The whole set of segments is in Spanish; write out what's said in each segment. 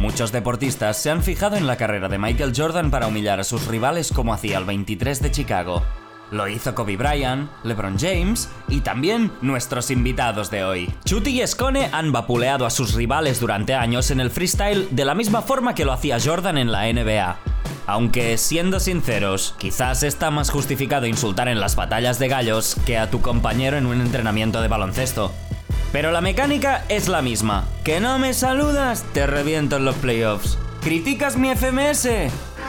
Muchos deportistas se han fijado en la carrera de Michael Jordan para humillar a sus rivales como hacía el 23 de Chicago. Lo hizo Kobe Bryant, LeBron James y también nuestros invitados de hoy. Chuti y Escone han vapuleado a sus rivales durante años en el freestyle de la misma forma que lo hacía Jordan en la NBA. Aunque, siendo sinceros, quizás está más justificado insultar en las batallas de gallos que a tu compañero en un entrenamiento de baloncesto. Pero la mecánica es la misma. ¿Que no me saludas? Te reviento en los playoffs. ¿Criticas mi FMS?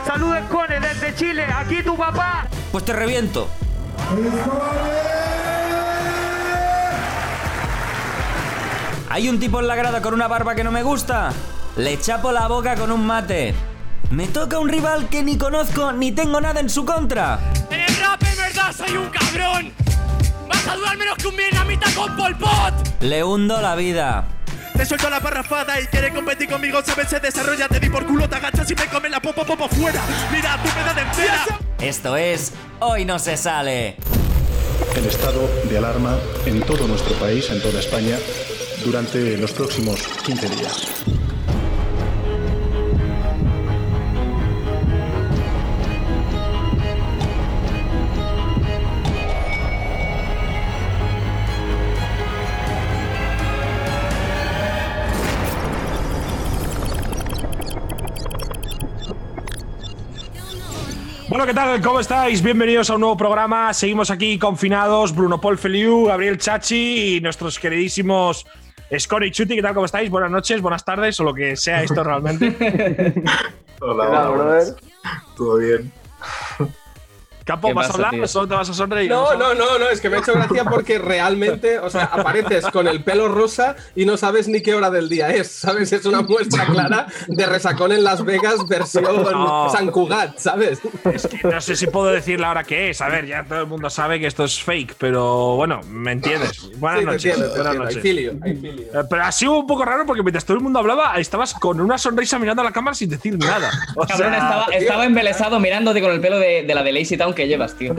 Saludos Cone desde Chile, aquí tu papá. Pues te reviento. ¿Hay un tipo en la grada con una barba que no me gusta? Le chapo la boca con un mate. Me toca un rival que ni conozco ni tengo nada en su contra. En el rap en verdad soy un cabrón. A dudar menos que un vietnamita con Pol Pot. Le hundo la vida. Te suelto la parrafada y quiere competir conmigo, sabes, se desarrolla, te di por culo, te agachas y me come la popo popo fuera. Mira, tú me das de entera. Esto es Hoy no se sale. el estado de alarma en todo nuestro país, en toda España, durante los próximos 15 días. Bueno, ¿qué tal? ¿Cómo estáis? Bienvenidos a un nuevo programa. Seguimos aquí confinados. Bruno Paul Feliu, Gabriel Chachi y nuestros queridísimos Scone y Chuti. ¿Qué tal? ¿Cómo estáis? Buenas noches, buenas tardes o lo que sea esto realmente. Hola, hola, brother. ¿Todo bien? Capo, ¿Qué ¿vas a hablar tío? o solo te vas a sonreír? No, no, no, no, es que me ha hecho gracia porque realmente, o sea, apareces con el pelo rosa y no sabes ni qué hora del día es, ¿sabes? Es una muestra clara de resacón en Las Vegas versión No. San Cugat, ¿sabes? Es que no sé si puedo decir la hora que es. A ver, ya todo el mundo sabe que esto es fake, pero bueno, me entiendes. Buenas Sí, noches. entiendo, buenas. Hay noches. filio, hay filio. Eh, Pero ha sido un poco raro porque mientras todo el mundo hablaba, estabas con una sonrisa mirando a la cámara sin decir nada. O Cabrón, sea, estaba, tío. estaba embelesado mirándote con el pelo de, de la de Lazy Town que llevas, tío.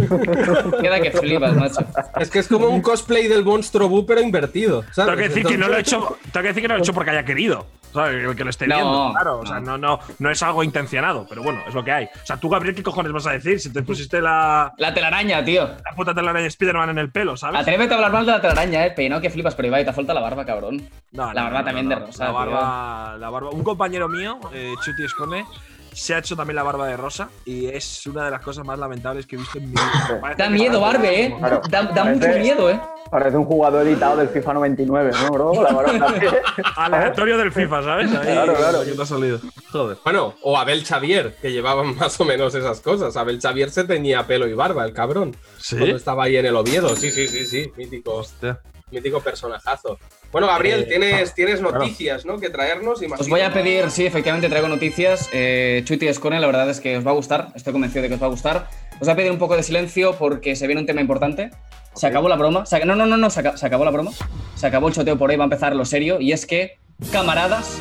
Queda que flipas, macho. Es que es como un cosplay del monstruo Boo, pero invertido, ¿sabes? Tengo que decir que no lo he hecho, tengo que decir que no lo he hecho porque haya querido. que lo esté No, viendo, claro. O sea, no. no, no, no es algo intencionado, pero bueno, es lo que hay. O sea, tú, Gabriel, ¿qué cojones vas a decir si te pusiste la, La telaraña, tío. la puta telaraña de Spider-Man en el pelo, ¿sabes? Atrévete a hablar mal de la telaraña, eh. Peinado que flipas, pero Ibai, te falta la barba, cabrón. No, la no, barba no, también no, de no. rosa, La barba, la barba. Un compañero mío, eh, Chuti Escone, se ha hecho también la barba de rosa y es una de las cosas más lamentables que he visto en mi vida. Da que- miedo, Barbe, eh. Claro. Da, da Parece- mucho miedo, eh. Parece un jugador editado del FIFA 99, ¿no, bro? La barba Aleatorio del FIFA, ¿sabes? Ahí, Claro, claro. aquí te ha salido. Joder. Bueno, o Abel Xavier, que llevaban más o menos esas cosas. Abel Xavier se tenía pelo y barba, el cabrón. ¿Sí? Cuando estaba ahí en el Oviedo. Sí, sí, sí, sí. Mítico, Hostia. mítico personajazo. Bueno, Gabriel, Eh, tienes, tienes noticias, ¿no? Que traernos. imagino. Os voy a pedir, sí, efectivamente traigo noticias. Eh, Chuti Escone, la verdad es que os va a gustar. Estoy convencido de que os va a gustar. Os voy a pedir un poco de silencio porque se viene un tema importante. Se acabó la broma. Se no, no, no, no, se, se acabó la broma. Se acabó el choteo por ahí, va a empezar lo serio. Y es que, camaradas,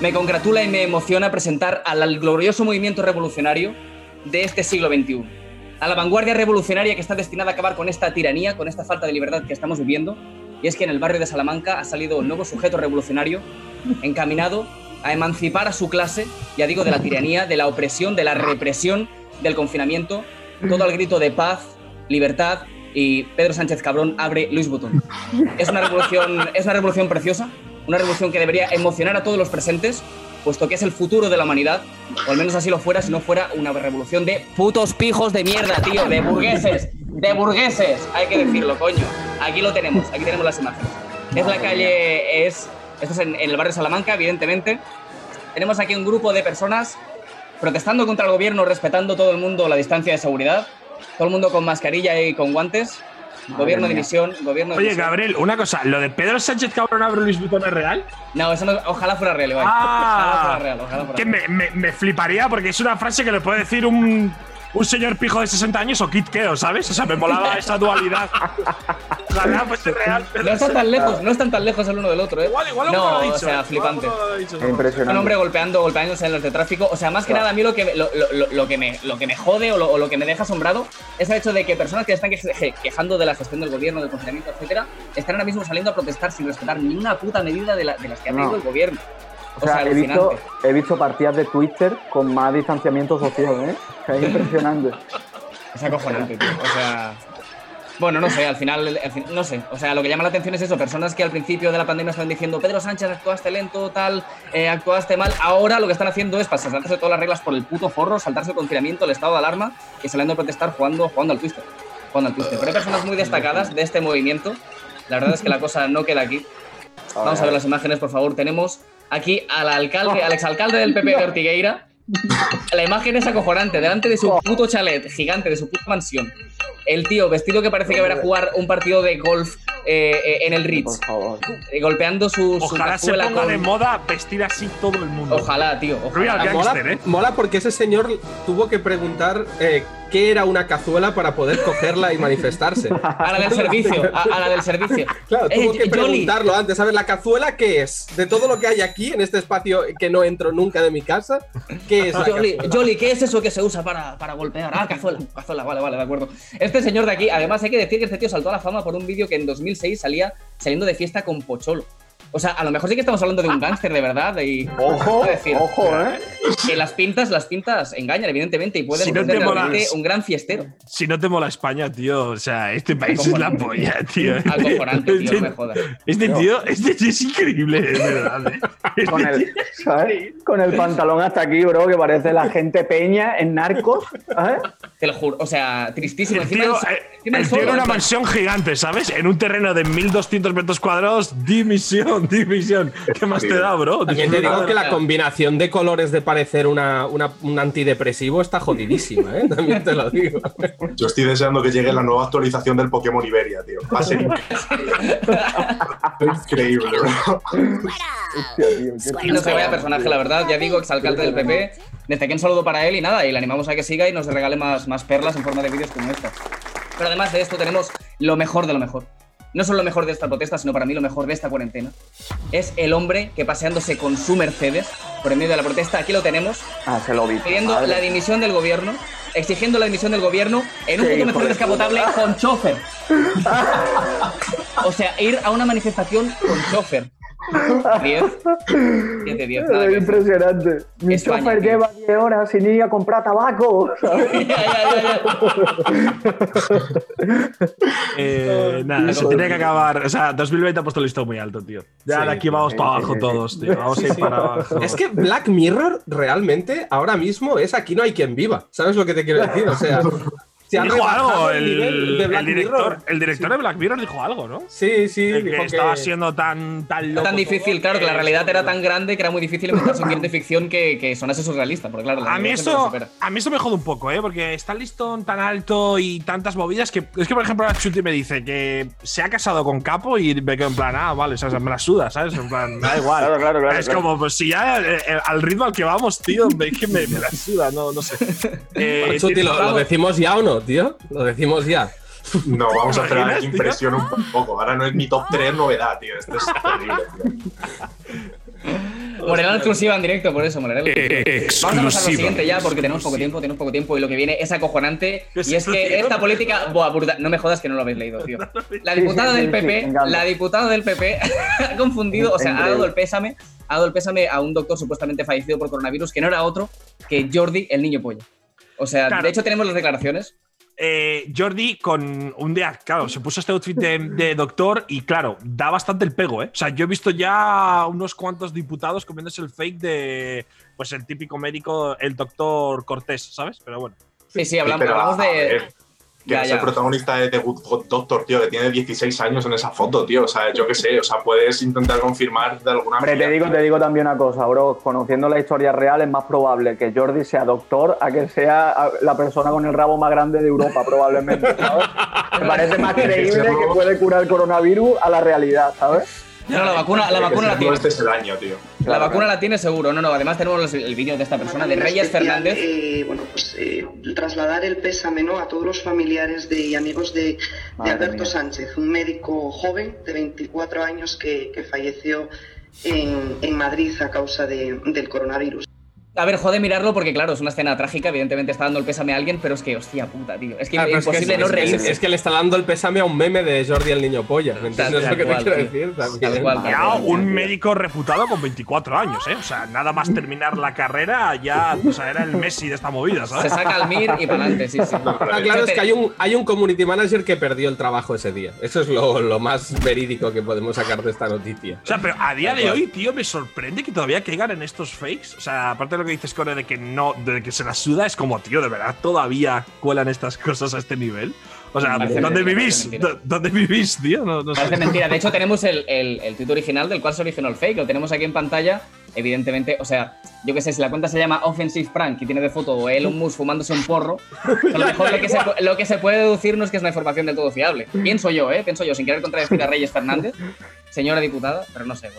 me congratula y me emociona presentar al, al glorioso movimiento revolucionario de este siglo XXI. A la vanguardia revolucionaria que está destinada a acabar con esta tiranía, con esta falta de libertad que estamos viviendo. Y es que en el barrio de Salamanca ha salido un nuevo sujeto revolucionario encaminado a emancipar a su clase, ya digo, de la tiranía, de la opresión, de la represión, del confinamiento, todo al grito de paz, libertad y Pedro Sánchez Cabrón abre Luis Butón. Es una revolución, es una revolución preciosa, una revolución que debería emocionar a todos los presentes, puesto que es el futuro de la humanidad, o al menos así lo fuera, si no fuera una revolución de putos pijos de mierda, tío, de burgueses, de burgueses, hay que decirlo, coño. Aquí lo tenemos, aquí tenemos las imágenes. Es la calle, es, esto es en, en el barrio Salamanca, evidentemente. Tenemos aquí un grupo de personas protestando contra el gobierno, respetando todo el mundo la distancia de seguridad, todo el mundo con mascarilla y con guantes. Gobierno de mía. misión, gobierno de Oye. Gabriel, una cosa, ¿lo de Pedro Sánchez Cabrón abre Luis Butón es real? No, eso no, ojalá fuera real, Ibai. Ah. ojalá fuera real, ojalá fuera Que real. me, me- me fliparía porque es una frase que le puede decir un, un señor pijo de 60 años o Kit Keo, ¿sabes? O sea, me molaba esa dualidad. Ojalá fuese real. No están tan lejos, no están tan lejos el uno del otro, ¿eh? Igual, igual no, lo dicho. o sea, igual flipante. lo dicho, impresionante. Un hombre golpeando, golpeándose en los de tráfico. O sea, más que nada, a mí lo que, lo, lo- lo- que, me, lo que me jode o lo, o lo que me deja asombrado es el hecho de que personas que están que- quejando de la gestión del gobierno, del confinamiento, etcétera, están ahora mismo saliendo a protestar sin respetar ni una puta medida de, la- de las que ha No. traído el gobierno. O sea, he visto, he visto partidas de Twitter con más distanciamiento social, ¿eh? Sea, es impresionante. Es acojonante, tío. O sea. Bueno, no sé, al final, al fin- no sé. O sea, lo que llama la atención es eso, personas que al principio de la pandemia estaban diciendo, Pedro Sánchez, actuaste lento, tal, eh, actuaste mal. Ahora lo que están haciendo es pasar- saltarse todas las reglas por el puto forro, saltarse el confinamiento, el estado de alarma y saliendo a protestar jugando, jugando al Twister. Jugando al Twister. Pero hay personas muy destacadas de este movimiento. La verdad es que la cosa no queda aquí. Vamos a ver las imágenes, por favor. Tenemos aquí al alcalde, al exalcalde del PP de Ortigueira. La imagen es acojonante, delante de su puto chalet gigante, de su puta mansión. El tío vestido que parece que va a jugar un partido de golf eh, eh, en el Ritz, Por favor. eh, golpeando su, su Ojalá se cazuela ponga con- de moda vestir así todo el mundo. Ojalá, tío. Ojalá. Mola, porque ese señor tuvo que preguntar eh, qué era una cazuela para poder cogerla y manifestarse. A la del servicio, a, a la del servicio. Claro, Eh, tuvo que Jolly, preguntarlo antes. A ver, ¿la cazuela qué es? De todo lo que hay aquí, en este espacio que no entro nunca de mi casa, ¿qué es la Jolly? Jolly, ¿qué es eso que se usa para, para golpear? Ah, cazuela, cazuela, vale, vale, de acuerdo. Este señor de aquí, además hay que decir que este tío saltó a la fama por un vídeo que en 2006 salía saliendo de fiesta con Pocholo. O sea, a lo mejor sí que estamos hablando de un gángster de verdad y... Ojo, decir, ojo, ¿eh? Que las pintas, las pintas engañan, evidentemente, y pueden Si no ser te mola- realmente un gran fiestero. Si no te mola España, tío, o sea, este país es la polla, tío. Acojonante, tío, no me jodas. Este tío, este tío es increíble, de verdad. ¿eh? Este Con tío- el, ¿sabes? Con el pantalón hasta aquí, bro, que parece la gente peña en narcos, ¿sabes? Te lo juro, o sea, tristísimo. El Encima tío, el eh, encima el tío una en plan- mansión gigante, ¿sabes? En un terreno de 1200 metros cuadrados, dimisión, dimisión. ¿Qué más te da, bro? También te digo que la combinación de colores de parecer una, una- un antidepresivo está jodidísima, ¿eh? También te lo digo. Yo estoy deseando que llegue la nueva actualización del Pokémon Iberia, tío. Va a ser increíble, qué No se vaya personaje, la verdad. Ya digo, exalcalde del PP. Desde aquí un saludo para él y nada, y le animamos a que siga y nos regale más, más perlas en forma de vídeos como esta. Pero además de esto, tenemos lo mejor de lo mejor. No solo lo mejor de esta protesta, sino para mí lo mejor de esta cuarentena. Es el hombre que paseándose con su Mercedes por en medio de la protesta, aquí lo tenemos, Ah, se lo vi. pidiendo Madre. la dimisión del gobierno, exigiendo la dimisión del gobierno en un Qué puto de descapotable con chofer. o sea, ir a una manifestación con chofer. 10. 10 de 10. nada que Es decir. impresionante. Mi España, chofer tío. lleva 10 horas sin ir a comprar tabaco, ¿sabes? Ya, ya. Eh, nada, se tiene que acabar. O sea, 2020 ha puesto el listón muy alto, tío. Ya Sí, de aquí vamos sí, para abajo sí, todos, tío. Vamos a ir para abajo. Es que Black Mirror realmente ahora mismo es aquí no hay quien viva. ¿Sabes lo que te quiero decir? O sea, se dijo algo, el director, el director de Black Mirror dijo algo, ¿no? Sí, sí, El que dijo estaba que siendo tan, tan loco. tan difícil, todo claro, que la realidad era tan grande que era muy difícil inventarse un guion de ficción que, que sonase surrealista. Porque claro, la A mí, eso, a mí eso me jode un poco, ¿eh? Porque está el listón tan alto y tantas movidas que. Es que, por ejemplo, Chuti me dice que se ha casado con Capo y me quedo en plan, ah, vale, o sea, me la suda, ¿sabes? En plan, da igual. Claro, claro, claro, Es claro. como, pues si ya eh, eh, al ritmo al que vamos, tío, es que me, me la suda, no, no sé. Eh, Chuti, ¿lo, decimos ya o no, tío? Lo decimos ya. No, vamos a esperar que impresione un poco. Ahora no es mi top 3 novedad, tío. Esto es terrible, tío. Morena exclusiva en directo, por eso, Morena exclusiva. Vamos a pasar lo siguiente ya, porque tenemos poco tiempo, tenemos poco tiempo y lo que viene es acojonante. ¿Qué Y es que esta política. Buah, brutal. No me jodas que no lo habéis leído, tío. La diputada del PP, la diputada del PP ha confundido, o sea, ha dado el pésame, ha dado el pésame a un doctor supuestamente fallecido por coronavirus, que no era otro que Jordi, el niño pollo. O sea, Claro. de hecho tenemos las declaraciones. Eh, Jordi con un día, claro, se puso este outfit de, de doctor y claro, da bastante el pego, ¿eh? O sea, yo he visto ya unos cuantos diputados comiéndose el fake de, pues el típico médico, el doctor Cortés, ¿sabes? Pero bueno. Sí, sí, hablamos, Pero, hablamos de. Que Ya, es ya. el protagonista de The Good God Doctor, tío, que tiene 16 años en esa foto, tío. O sea, yo qué sé, o sea, puedes intentar confirmar de alguna Hombre, te manera. digo, te digo también una cosa, bro. Conociendo la historia real, es más probable que Jordi sea doctor a que sea la persona con el rabo más grande de Europa, probablemente. ¿sabes? Me parece más creíble que puede curar el coronavirus a la realidad, ¿sabes? No, la vacuna, la vacuna la seguro tiene. Este es el año, tío. La vacuna la tiene seguro. No, no, además tenemos los- el vídeo de esta persona, de Reyes especial, Fernández. eh, bueno, pues eh, trasladar el pésame ¿no? a todos los familiares de, y amigos de, Alberto mía. Sánchez, un médico joven de 24 años que, que falleció en, en Madrid a causa de- del coronavirus. A ver, jode mirarlo porque, claro, es una escena trágica. Evidentemente está dando el pésame a alguien, pero es que, hostia puta, tío. Es que Ah, es pero es que imposible no es- reírse. Es, que le está dando el pésame a un meme de Jordi el niño polla. ¿Me entiendes Tal lo que te quiero tío. decir? También. Tal cual, tal Ya cual. un médico reputado con 24 años, ¿eh? O sea, nada más terminar la carrera, ya o sea, era el Messi de esta movida, Se ¿sabes? saca al Mir y para adelante, sí, sí. Ah, claro, es que hay un, hay un community manager que perdió el trabajo ese día. Eso es lo, lo más verídico que podemos sacar de esta noticia. O sea, pero a día de hoy, tío, me sorprende que todavía caigan en estos fakes. O sea, aparte de lo que dices, Core, de que no, de que se la suda, es como, tío, de verdad, todavía cuelan estas cosas a este nivel. O sea, Parece ¿dónde mentira, vivís? parece mentira. ¿Dó- ¿Dónde vivís, tío? No, no sé. Parece mentira. De hecho, tenemos el, el, el original del cual se originó el fake. Lo tenemos aquí en pantalla. Evidentemente, o sea, yo qué sé, si la cuenta se llama Offensive Prank y tiene de foto Elon Musk fumándose un porro, a lo mejor lo que, se, pu- lo que se puede deducir no es que es una información del todo fiable. Pienso yo, ¿eh? Pienso yo, sin querer contradecir a Reyes Fernández, señora diputada, pero no sé.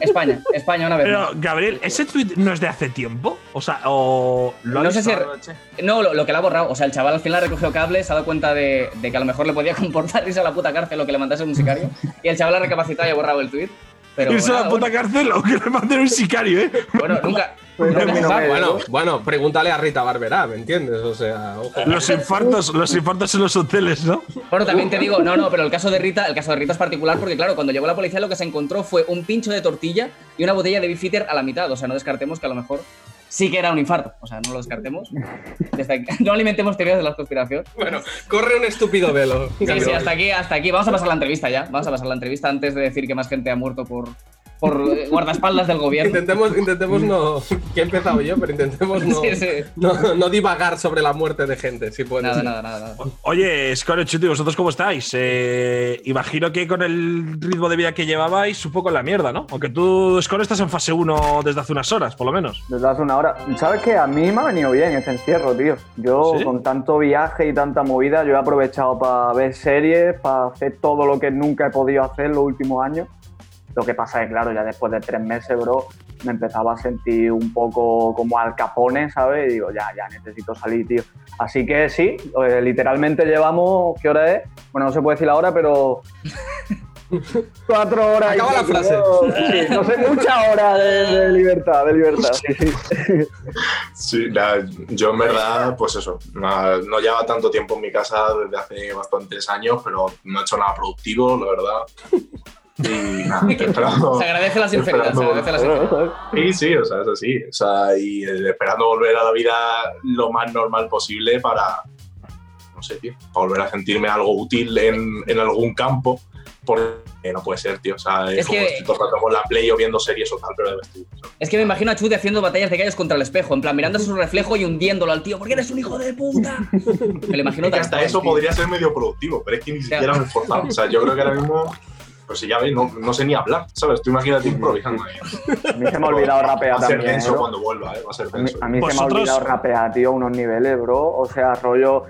España, España una vez Pero, más. Gabriel, ¿ese tweet no es de hace tiempo? O sea, o. ¿lo No sé si-? No, lo, lo que le ha borrado. O sea, el chaval al final recogió cables, se ha dado cuenta de, de que a lo mejor le podía comportar irse a la puta cárcel o que le mandase un sicario. Y el chaval ha recapacitado y ha borrado el tweet. Pero Irse a la puta cárcel o que le manden un sicario, ¿eh? Bueno, nunca. Bueno, bueno, pregúntale a Rita Barberá, ¿me entiendes? O sea, ojo. Los infartos, los infartos en los hoteles, ¿no? Bueno, también te digo, no, no, pero el caso de Rita, el caso de Rita es particular porque, claro, cuando llegó la policía lo que se encontró fue un pincho de tortilla y una botella de Bifitter a la mitad. O sea, no descartemos que a lo mejor sí que era un infarto. O sea, no lo descartemos. Desde aquí- no alimentemos teorías de la conspiración. Bueno, corre un estúpido velo. Sí, sí, hasta aquí, hasta aquí. Vamos a pasar la entrevista ya. Vamos a pasar la entrevista antes de decir que más gente ha muerto por, por eh, guardaespaldas del gobierno. Intentemos, intentemos no. Que he empezado yo, pero intentemos no, Sí, sí. no, no divagar sobre la muerte de gente, si puede Nada, nada, nada, nada. Oye, Score Chuti, ¿vosotros cómo estáis? Eh, imagino que con el ritmo de vida que llevabais, un poco en la mierda, ¿no? Aunque tú, Score, estás en fase 1 desde hace unas horas, por lo menos. Desde hace una hora. ¿Sabes qué? A mí me ha venido bien este encierro, tío. Yo, ¿Sí? con tanto viaje y tanta movida, yo he aprovechado para ver series, para hacer todo lo que nunca he podido hacer los últimos años. Lo que pasa es que, claro, ya después de tres meses, bro, me empezaba a sentir un poco como al capone, ¿sabes? Y digo, ya, ya necesito salir, tío. Así que sí, eh, literalmente llevamos, ¿qué hora es? Bueno, no se puede decir la hora, pero cuatro horas. y Acaba la frase. No sé, muchas horas de, de libertad, de libertad. Sí, sí. Sí, la- yo en verdad, pues eso, no, no lleva tanto tiempo en mi casa desde hace bastantes años, pero no he hecho nada productivo, la verdad. Y nada, esperando. Se agradece la sinceridad, se agradece la sinceridad. Sí, sí, o sea, es así. O sea, y eh, esperando volver a la vida lo más normal posible para, no sé, tío, para volver a sentirme algo útil en, en algún campo. Porque no puede ser, tío. O sea, es, Es como que- estoy todo el rato con la play o viendo series o tal, pero o sea. Es que me imagino a Chuti haciendo batallas de gallos contra el espejo, en plan mirándose su reflejo y hundiéndolo al tío, porque eres un hijo de puta. Me lo imagino Y que hasta eso tío. podría ser medio productivo, pero es que ni siquiera me he esforzado. O sea, yo creo que ahora mismo, pues si ya ves, no, no sé ni hablar, ¿sabes? Tú imagínate improvisando ahí. A mí se me ha olvidado rapear Va a ser también. denso bro. cuando vuelva, ¿eh? Va a ser A mí, denso. a mí se me ha olvidado rapear, tío, a unos niveles, bro. O sea, rollo,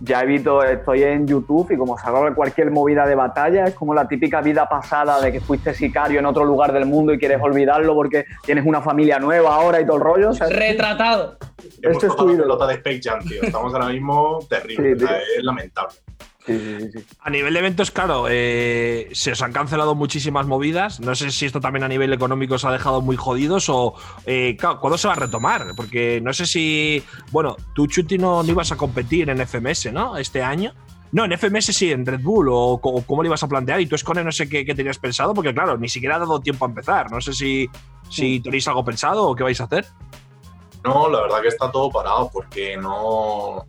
ya he visto, estoy en YouTube y como salgo de cualquier movida de batalla, es como la típica vida pasada de que fuiste sicario en otro lugar del mundo y quieres olvidarlo porque tienes una familia nueva ahora y todo el rollo. O sea, Retratado. Hemos este es tu pelota de Space Jam, tío. Estamos ahora mismo terrible. Sí, es lamentable. Sí, sí, sí, sí. A nivel de eventos, claro, eh, se os han cancelado muchísimas movidas. No sé si esto también a nivel económico os ha dejado muy jodidos o. Eh, claro, ¿Cuándo se va a retomar? Porque no sé si. Bueno, tú, Chuti, no, no ibas a competir en FMS, ¿no? Este año. No, en FMS sí, en Red Bull, o, cómo lo ibas a plantear. Y tú, Escone, no sé qué, qué tenías pensado, porque claro, ni siquiera ha dado tiempo a empezar. No sé si, si tenéis algo pensado o qué vais a hacer. No, la verdad que está todo parado porque no,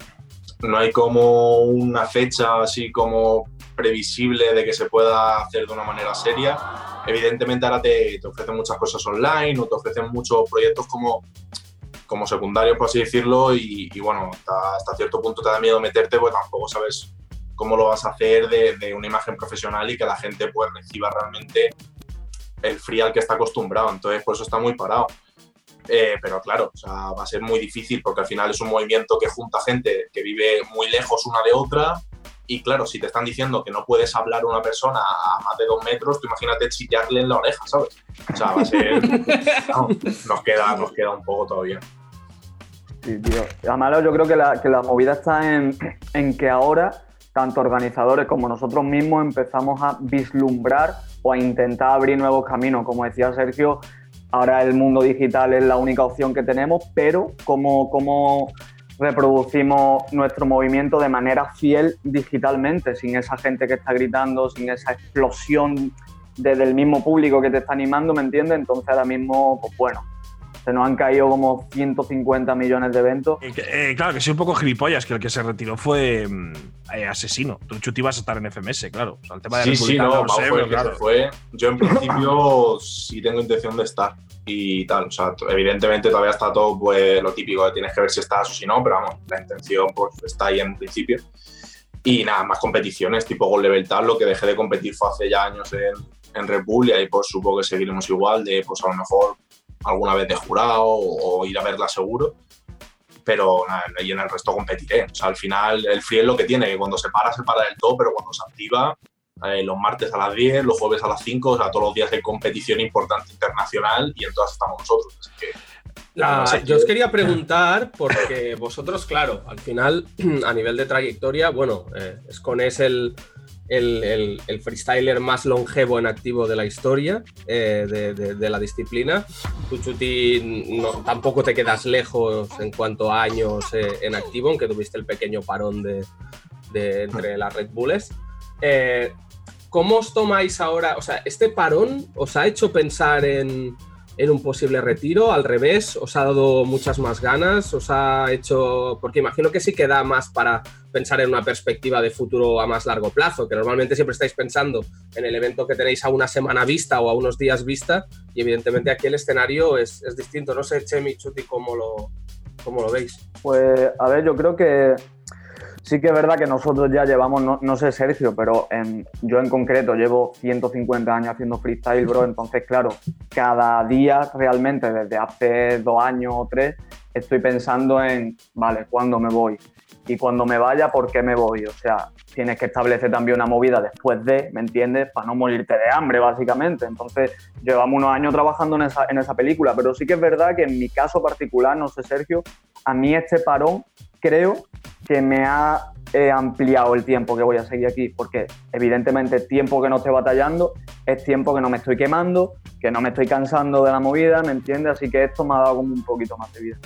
no hay como una fecha así como previsible de que se pueda hacer de una manera seria. Evidentemente ahora te, te ofrecen muchas cosas online o te ofrecen muchos proyectos como, como secundarios, por así decirlo, y, y bueno, hasta, hasta cierto punto te da miedo meterte porque tampoco sabes cómo lo vas a hacer de, una imagen profesional y que la gente pues reciba realmente el free al que está acostumbrado. Entonces, por eso está muy parado. Eh, pero claro, o sea, va a ser muy difícil porque al final es un movimiento que junta gente que vive muy lejos una de otra. Y claro, si te están diciendo que no puedes hablar a una persona a más de dos metros, tú imagínate chillarle en la oreja, ¿sabes? O sea, va a ser. no, nos, queda, nos queda un poco todavía. Sí, tío. Además, yo creo que la, que la movida está en, en que ahora, tanto organizadores como nosotros mismos, empezamos a vislumbrar o a intentar abrir nuevos caminos. Como decía Sergio, ahora el mundo digital es la única opción que tenemos, pero cómo, cómo reproducimos nuestro movimiento de manera fiel digitalmente, sin esa gente que está gritando, sin esa explosión desde el mismo público que te está animando, ¿me entiendes? Entonces ahora mismo, pues bueno, se nos han caído como 150 millones de eventos. Eh, claro, que soy un poco gilipollas, que el que se retiró fue mm, eh, asesino. Tú, Chuti, vas a estar en FMS, claro. O sea, el tema de Sí, sí, no, Pau sé, fue claro. se fue. Yo en principio sí tengo intención de estar y tal. O sea, evidentemente todavía está todo pues, lo típico de tienes que ver si estás o si no, pero vamos, la intención pues está ahí en principio. Y nada, más competiciones tipo Gold Level Tal, lo que dejé de competir fue hace ya años en, en Red Bull y ahí pues supongo que seguiremos igual, de pues a lo mejor alguna vez de jurado o, o ir a verla seguro. Pero nada, y en el resto competiré. O sea, al final el free es lo que tiene, que cuando se para, se para del todo, pero cuando se activa, eh, los martes a las 10, los jueves a las 5, o sea, todos los días hay competición importante internacional y en todas estamos nosotros. Así que, La- no sé. yo os quería preguntar, porque vosotros, claro, al final, a nivel de trayectoria, bueno, eh, Scone es el, el, el- el freestyler más longevo en activo de la historia eh, de, de- de la disciplina. Tú, Chuti, no- tampoco te quedas lejos en cuanto a años eh, en activo, aunque tuviste el pequeño parón de, de entre las Red Bulls. Eh, ¿Cómo os tomáis ahora? O sea, ¿este parón os ha hecho pensar en, en un posible retiro? ¿Al revés? ¿Os ha dado muchas más ganas? ¿Os ha hecho.? Porque imagino que sí que da más para pensar en una perspectiva de futuro a más largo plazo, que normalmente siempre estáis pensando en el evento que tenéis a una semana vista o a unos días vista, y evidentemente aquí el escenario es, es distinto. No sé, Chemi, Chuti, cómo lo, cómo lo veis. Pues, a ver, yo creo que sí que es verdad que nosotros ya llevamos, no, no sé Sergio, pero yo en concreto llevo 150 años haciendo freestyle, bro. Entonces, claro, cada día realmente, desde hace dos años o tres, estoy pensando en, vale, ¿cuándo me voy? Y cuando me vaya, ¿por qué me voy? O sea, tienes que establecer también una movida después de, ¿me entiendes? Para no morirte de hambre, básicamente. Entonces, llevamos unos años trabajando en esa, en esa película, pero sí que es verdad que en mi caso particular, no sé, Sergio, a mí este parón creo que me ha eh, ampliado el tiempo que voy a seguir aquí, porque evidentemente tiempo que no estoy batallando es tiempo que no me estoy quemando, que no me estoy cansando de la movida, ¿me entiendes? Así que esto me ha dado como un poquito más de vida.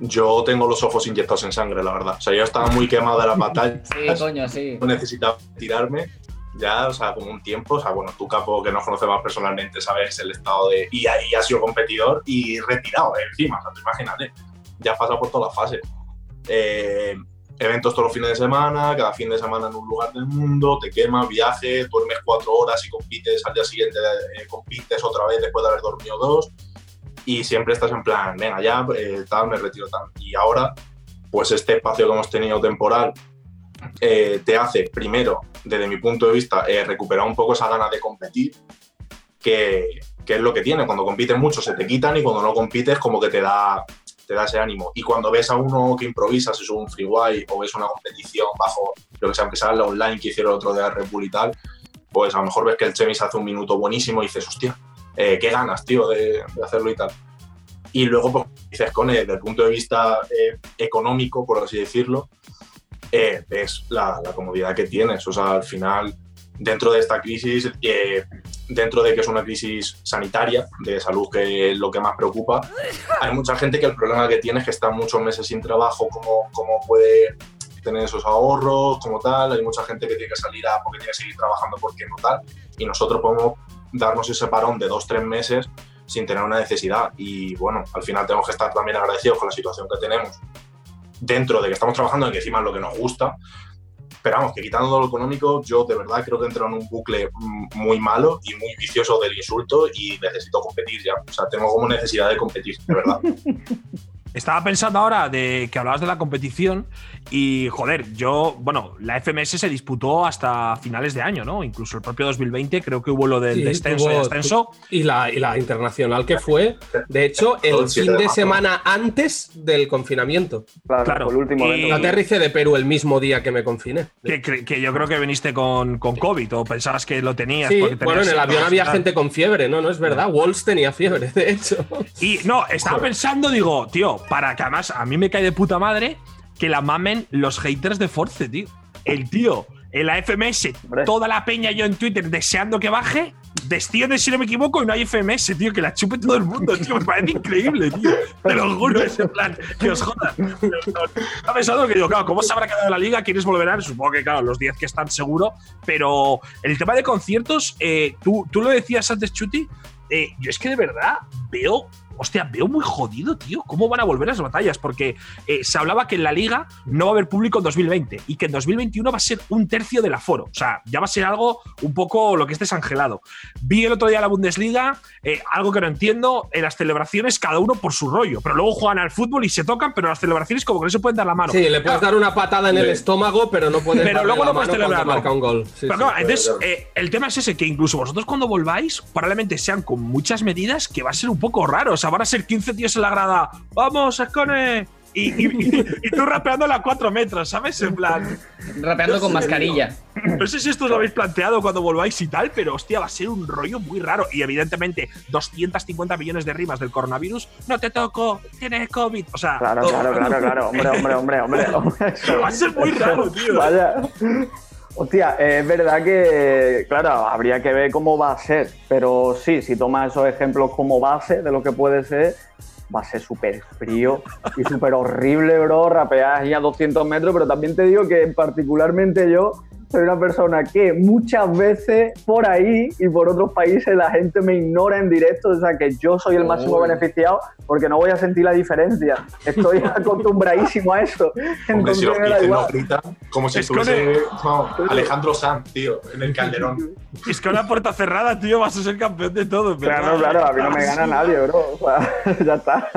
yo tengo los ojos inyectados en sangre, la verdad. O sea, yo estaba muy quemado de la batalla. Sí, coño, sí. necesitaba tirarme ya, o sea, como un tiempo. O sea, bueno, tú, Capo, que nos conocemos personalmente, sabes el estado de. Y ahí has sido competidor y retirado eh, encima. O sea, tú imagínate, ya pasado por todas las fases. Eh, eventos todos los fines de semana, cada fin de semana en un lugar del mundo, te quemas, viaje, duermes cuatro horas y compites al día siguiente, eh, compites otra vez después de haber dormido dos. Y siempre estás en plan, venga, ya, eh, tal, me retiro tal. Y ahora, pues este espacio que hemos tenido temporal eh, te hace, primero, desde mi punto de vista, eh, recuperar un poco esa gana de competir, que, que es lo que tiene. Cuando compites mucho se te quitan y cuando no compites como que te da, te da ese ánimo. Y cuando ves a uno que improvisa, si es un freeway o ves una competición bajo lo que sea, aunque sea la online que hicieron otro día Red Bull y tal, pues a lo mejor ves que el Chemis hace un minuto buenísimo y dices, hostia, eh, qué ganas, tío, de, de hacerlo y tal. Y luego, pues, dices, con desde el punto de vista eh, económico, por así decirlo, eh, es la, la comodidad que tienes. O sea, al final, dentro de esta crisis, eh, dentro de que es una crisis sanitaria, de salud, que es lo que más preocupa, hay mucha gente que el problema que tiene es que está muchos meses sin trabajo, cómo, cómo puede tener esos ahorros, como tal. Hay mucha gente que tiene que salir a porque tiene que seguir trabajando porque no tal. Y nosotros podemos darnos ese parón de dos, tres meses sin tener una necesidad. Y bueno, al final tenemos que estar también agradecidos con la situación que tenemos dentro de que estamos trabajando en que encima es lo que nos gusta. Pero vamos, que quitando lo económico, yo de verdad creo que entro en un bucle muy malo y muy vicioso del insulto y necesito competir ya. O sea, tengo como necesidad de competir, de verdad. Estaba pensando ahora de que hablabas de la competición y, joder, yo, bueno, la FMS se disputó hasta finales de año, ¿no? Incluso el propio 2020 creo que hubo lo del Sí, descenso y ascenso. Y la, y la internacional que fue, de hecho, el fin de semana antes del confinamiento. Claro, fue el último evento. Yo aterricé de Perú el mismo día que me confiné. Que, yo creo que viniste con, con COVID o pensabas que lo tenías. Sí, porque bueno, en el avión había gente con fiebre, no, no es verdad. Walls tenía fiebre, de hecho. Y no, estaba pensando, digo, tío, para que además a mí me cae de puta madre que la mamen los haters de Force, tío. El tío, en la FMS, toda la peña yo en Twitter deseando que baje desciende, si no me equivoco, y no hay FMS, tío, que la chupe todo el mundo, tío. Me parece increíble, tío. Te lo juro, ese plan, que os jodan. Estaba pensando que digo, claro, ¿cómo se habrá quedado la liga? ¿Quiénes volverán? Supongo que, claro, los 10 que están seguro. Pero el tema de conciertos, eh, tú, tú lo decías antes, Chuti. eh, yo es que de verdad veo hostia, veo muy jodido, tío. ¿Cómo van a volver las batallas? Porque eh, se hablaba que en la liga no va a haber público en 2020 y que en 2021 va a ser un tercio del aforo. O sea, ya va a ser algo un poco lo que es desangelado. Vi el otro día la Bundesliga, eh, algo que no entiendo, en las celebraciones cada uno por su rollo, pero luego juegan al fútbol y se tocan, pero las celebraciones como que no se pueden dar la mano. Sí, le puedes dar una patada en el estómago, pero no puedes Pero luego la no puedes celebrarlo. marca un gol. Sí, Pero sí, claro, puede entonces eh, el tema es ese, que incluso vosotros cuando volváis, probablemente sean con muchas medidas que va a ser un poco raro. O sea, van a ser 15 tíos en la grada. ¡Vamos, Escone! Y, y- y- y tú rapeando a 4 metros, ¿sabes? En plan. Rapeando con mascarilla. No sé si esto os lo habéis planteado cuando volváis y tal, pero hostia, va a ser un rollo muy raro. Y evidentemente, 250 millones de rimas del coronavirus. No te toco, tienes COVID. O sea. Claro, todo- claro, claro, claro. Hombre, hombre, hombre, hombre. hombre. Va a ser muy raro, tío. Vaya. Hostia, es verdad que, claro, habría que ver cómo va a ser. Pero sí, si tomas esos ejemplos como base de lo que puede ser, va a ser súper frío y súper horrible, bro. Rapear ahí a 200 metros, pero también te digo que particularmente yo soy una persona que muchas veces por ahí y por otros países la gente me ignora en directo, o sea que yo soy el máximo Uy. beneficiado porque no voy a sentir la diferencia. Estoy acostumbradísimo a eso. Hombre, si igual. nos gritan como si Es estuviese vamos, Alejandro Sanz, tío, en el Calderón. Es que una puerta cerrada, tío, vas a ser campeón de todo. Claro, claro, a mí no me gana nadie, bro. O sea, ya está.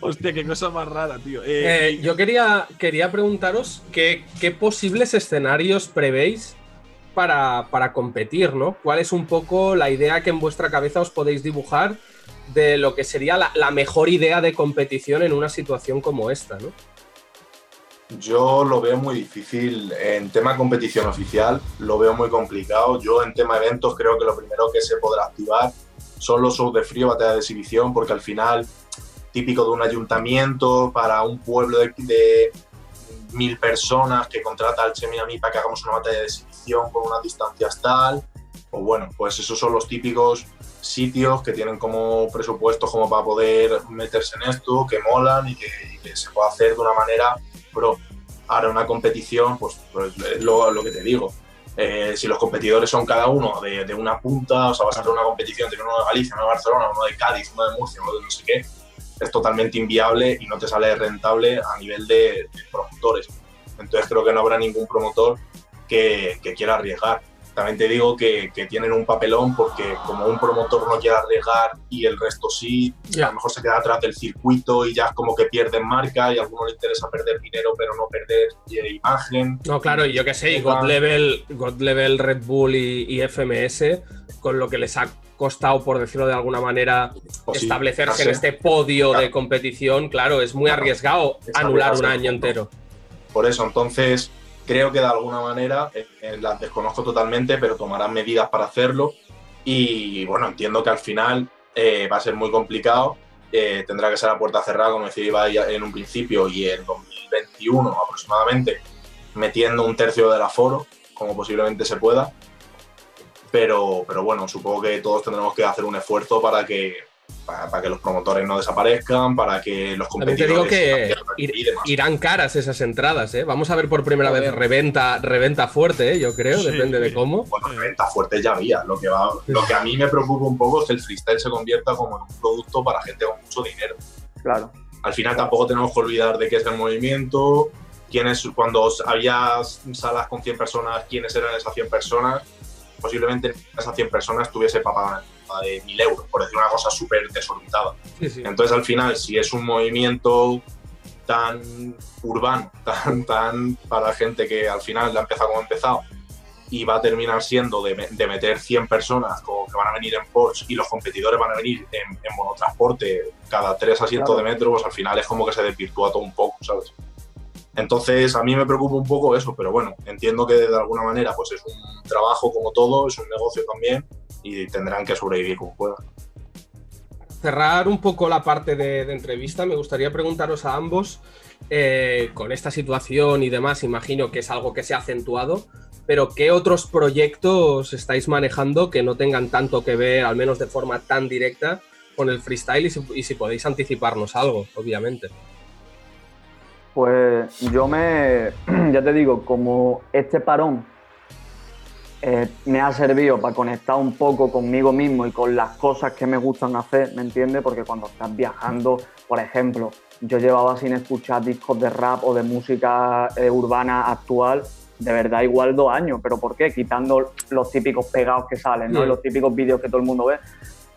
Hostia, qué cosa más rara, tío. Eh, Eh, yo quería, quería preguntaros qué, qué posibles escenarios prevéis para, para competir, ¿no? ¿Cuál es un poco la idea que en vuestra cabeza os podéis dibujar de lo que sería la, mejor idea de competición en una situación como esta, ¿no? Yo lo veo muy difícil. En tema competición oficial, lo veo muy complicado. Yo en tema eventos creo que lo primero que se podrá activar son los shows de frío, batalla de exhibición, porque al final, típico de un ayuntamiento para un pueblo de mil personas que contrata al Chemi a mí para que hagamos una batalla de exhibición con unas distancias tal, pues bueno, pues esos son los típicos sitios que tienen como presupuestos como para poder meterse en esto, que molan y que, y que se puede hacer de una manera pro. Ahora una competición, pues, pues es lo, lo que te digo. Eh, si los competidores son cada uno de, de una punta, o sea, vas a hacer una competición, tiene uno de Galicia, uno de Barcelona, uno de Cádiz, uno de Murcia, uno de no sé qué, es totalmente inviable y no te sale rentable a nivel de, de promotores. Entonces creo que no habrá ningún promotor que, que quiera arriesgar. También te digo que, que tienen un papelón porque como un promotor no quiere arriesgar y el resto sí, a lo mejor se queda atrás del circuito y ya es como que pierden marca y a alguno le interesa perder dinero pero no perder eh, imagen. No, claro, y yo qué sé, y God Level, God Level, Red Bull y, y FMS, con lo que les ha costado, por decirlo de alguna manera, Pues sí, establecerse en este podio de competición, claro, es muy Claro, arriesgado es anular un año entero. Por eso, entonces, creo que de alguna manera, eh, las desconozco totalmente, pero tomarán medidas para hacerlo. Y bueno, entiendo que al final eh, va a ser muy complicado. eh, tendrá que ser a puerta cerrada, como decía Ibai en un principio, y en 2021 aproximadamente, metiendo un tercio del aforo, como posiblemente se pueda. Pero, pero bueno, supongo que todos tendremos que hacer un esfuerzo para que, para, para que los promotores no desaparezcan, para que los También te digo competidores que ir- irán caras esas entradas, ¿eh? Vamos a ver por primera vez reventa, reventa fuerte, ¿eh? yo creo, Sí. depende de cómo. Bueno, reventa fuerte ya había. Lo que, va, lo que a mí me preocupa un poco es que el freestyle se convierta como en un producto para gente con mucho dinero. Claro. Al final tampoco tenemos que olvidar de qué es el movimiento, quiénes, cuando había salas con 100 personas, quiénes eran esas 100 personas. Posiblemente esas 100 personas tuviese papá de 1000 euros, por decir una cosa súper desorbitada. Sí, sí. Entonces, al final, si es un movimiento tan urbano, tan, tan para gente que al final la ha empezado como ha empezado y va a terminar siendo de, de meter 100 personas como que van a venir en Porsche y los competidores van a venir en, en monotransporte cada tres asientos Claro. de metro, pues al final es como que se desvirtúa todo un poco, ¿sabes? Entonces, a mí me preocupa un poco eso, pero bueno, entiendo que de alguna manera pues es un trabajo como todo, es un negocio también y tendrán que sobrevivir como puedan. cerrar un poco la parte de, entrevista, me gustaría preguntaros a ambos, eh, con esta situación y demás, imagino que es algo que se ha acentuado, pero ¿qué otros proyectos estáis manejando que no tengan tanto que ver, al menos de forma tan directa, con el freestyle y si podéis anticiparnos algo, obviamente? Pues yo me, ya te digo, como este parón eh, me ha servido para conectar un poco conmigo mismo y con las cosas que me gustan hacer, ¿me entiendes? Porque cuando estás viajando, por ejemplo, yo llevaba sin escuchar discos de rap o de música eh, urbana actual, de verdad igual dos años, pero ¿por qué? Quitando los típicos pegados que salen, ¿no? Y los típicos vídeos que todo el mundo ve.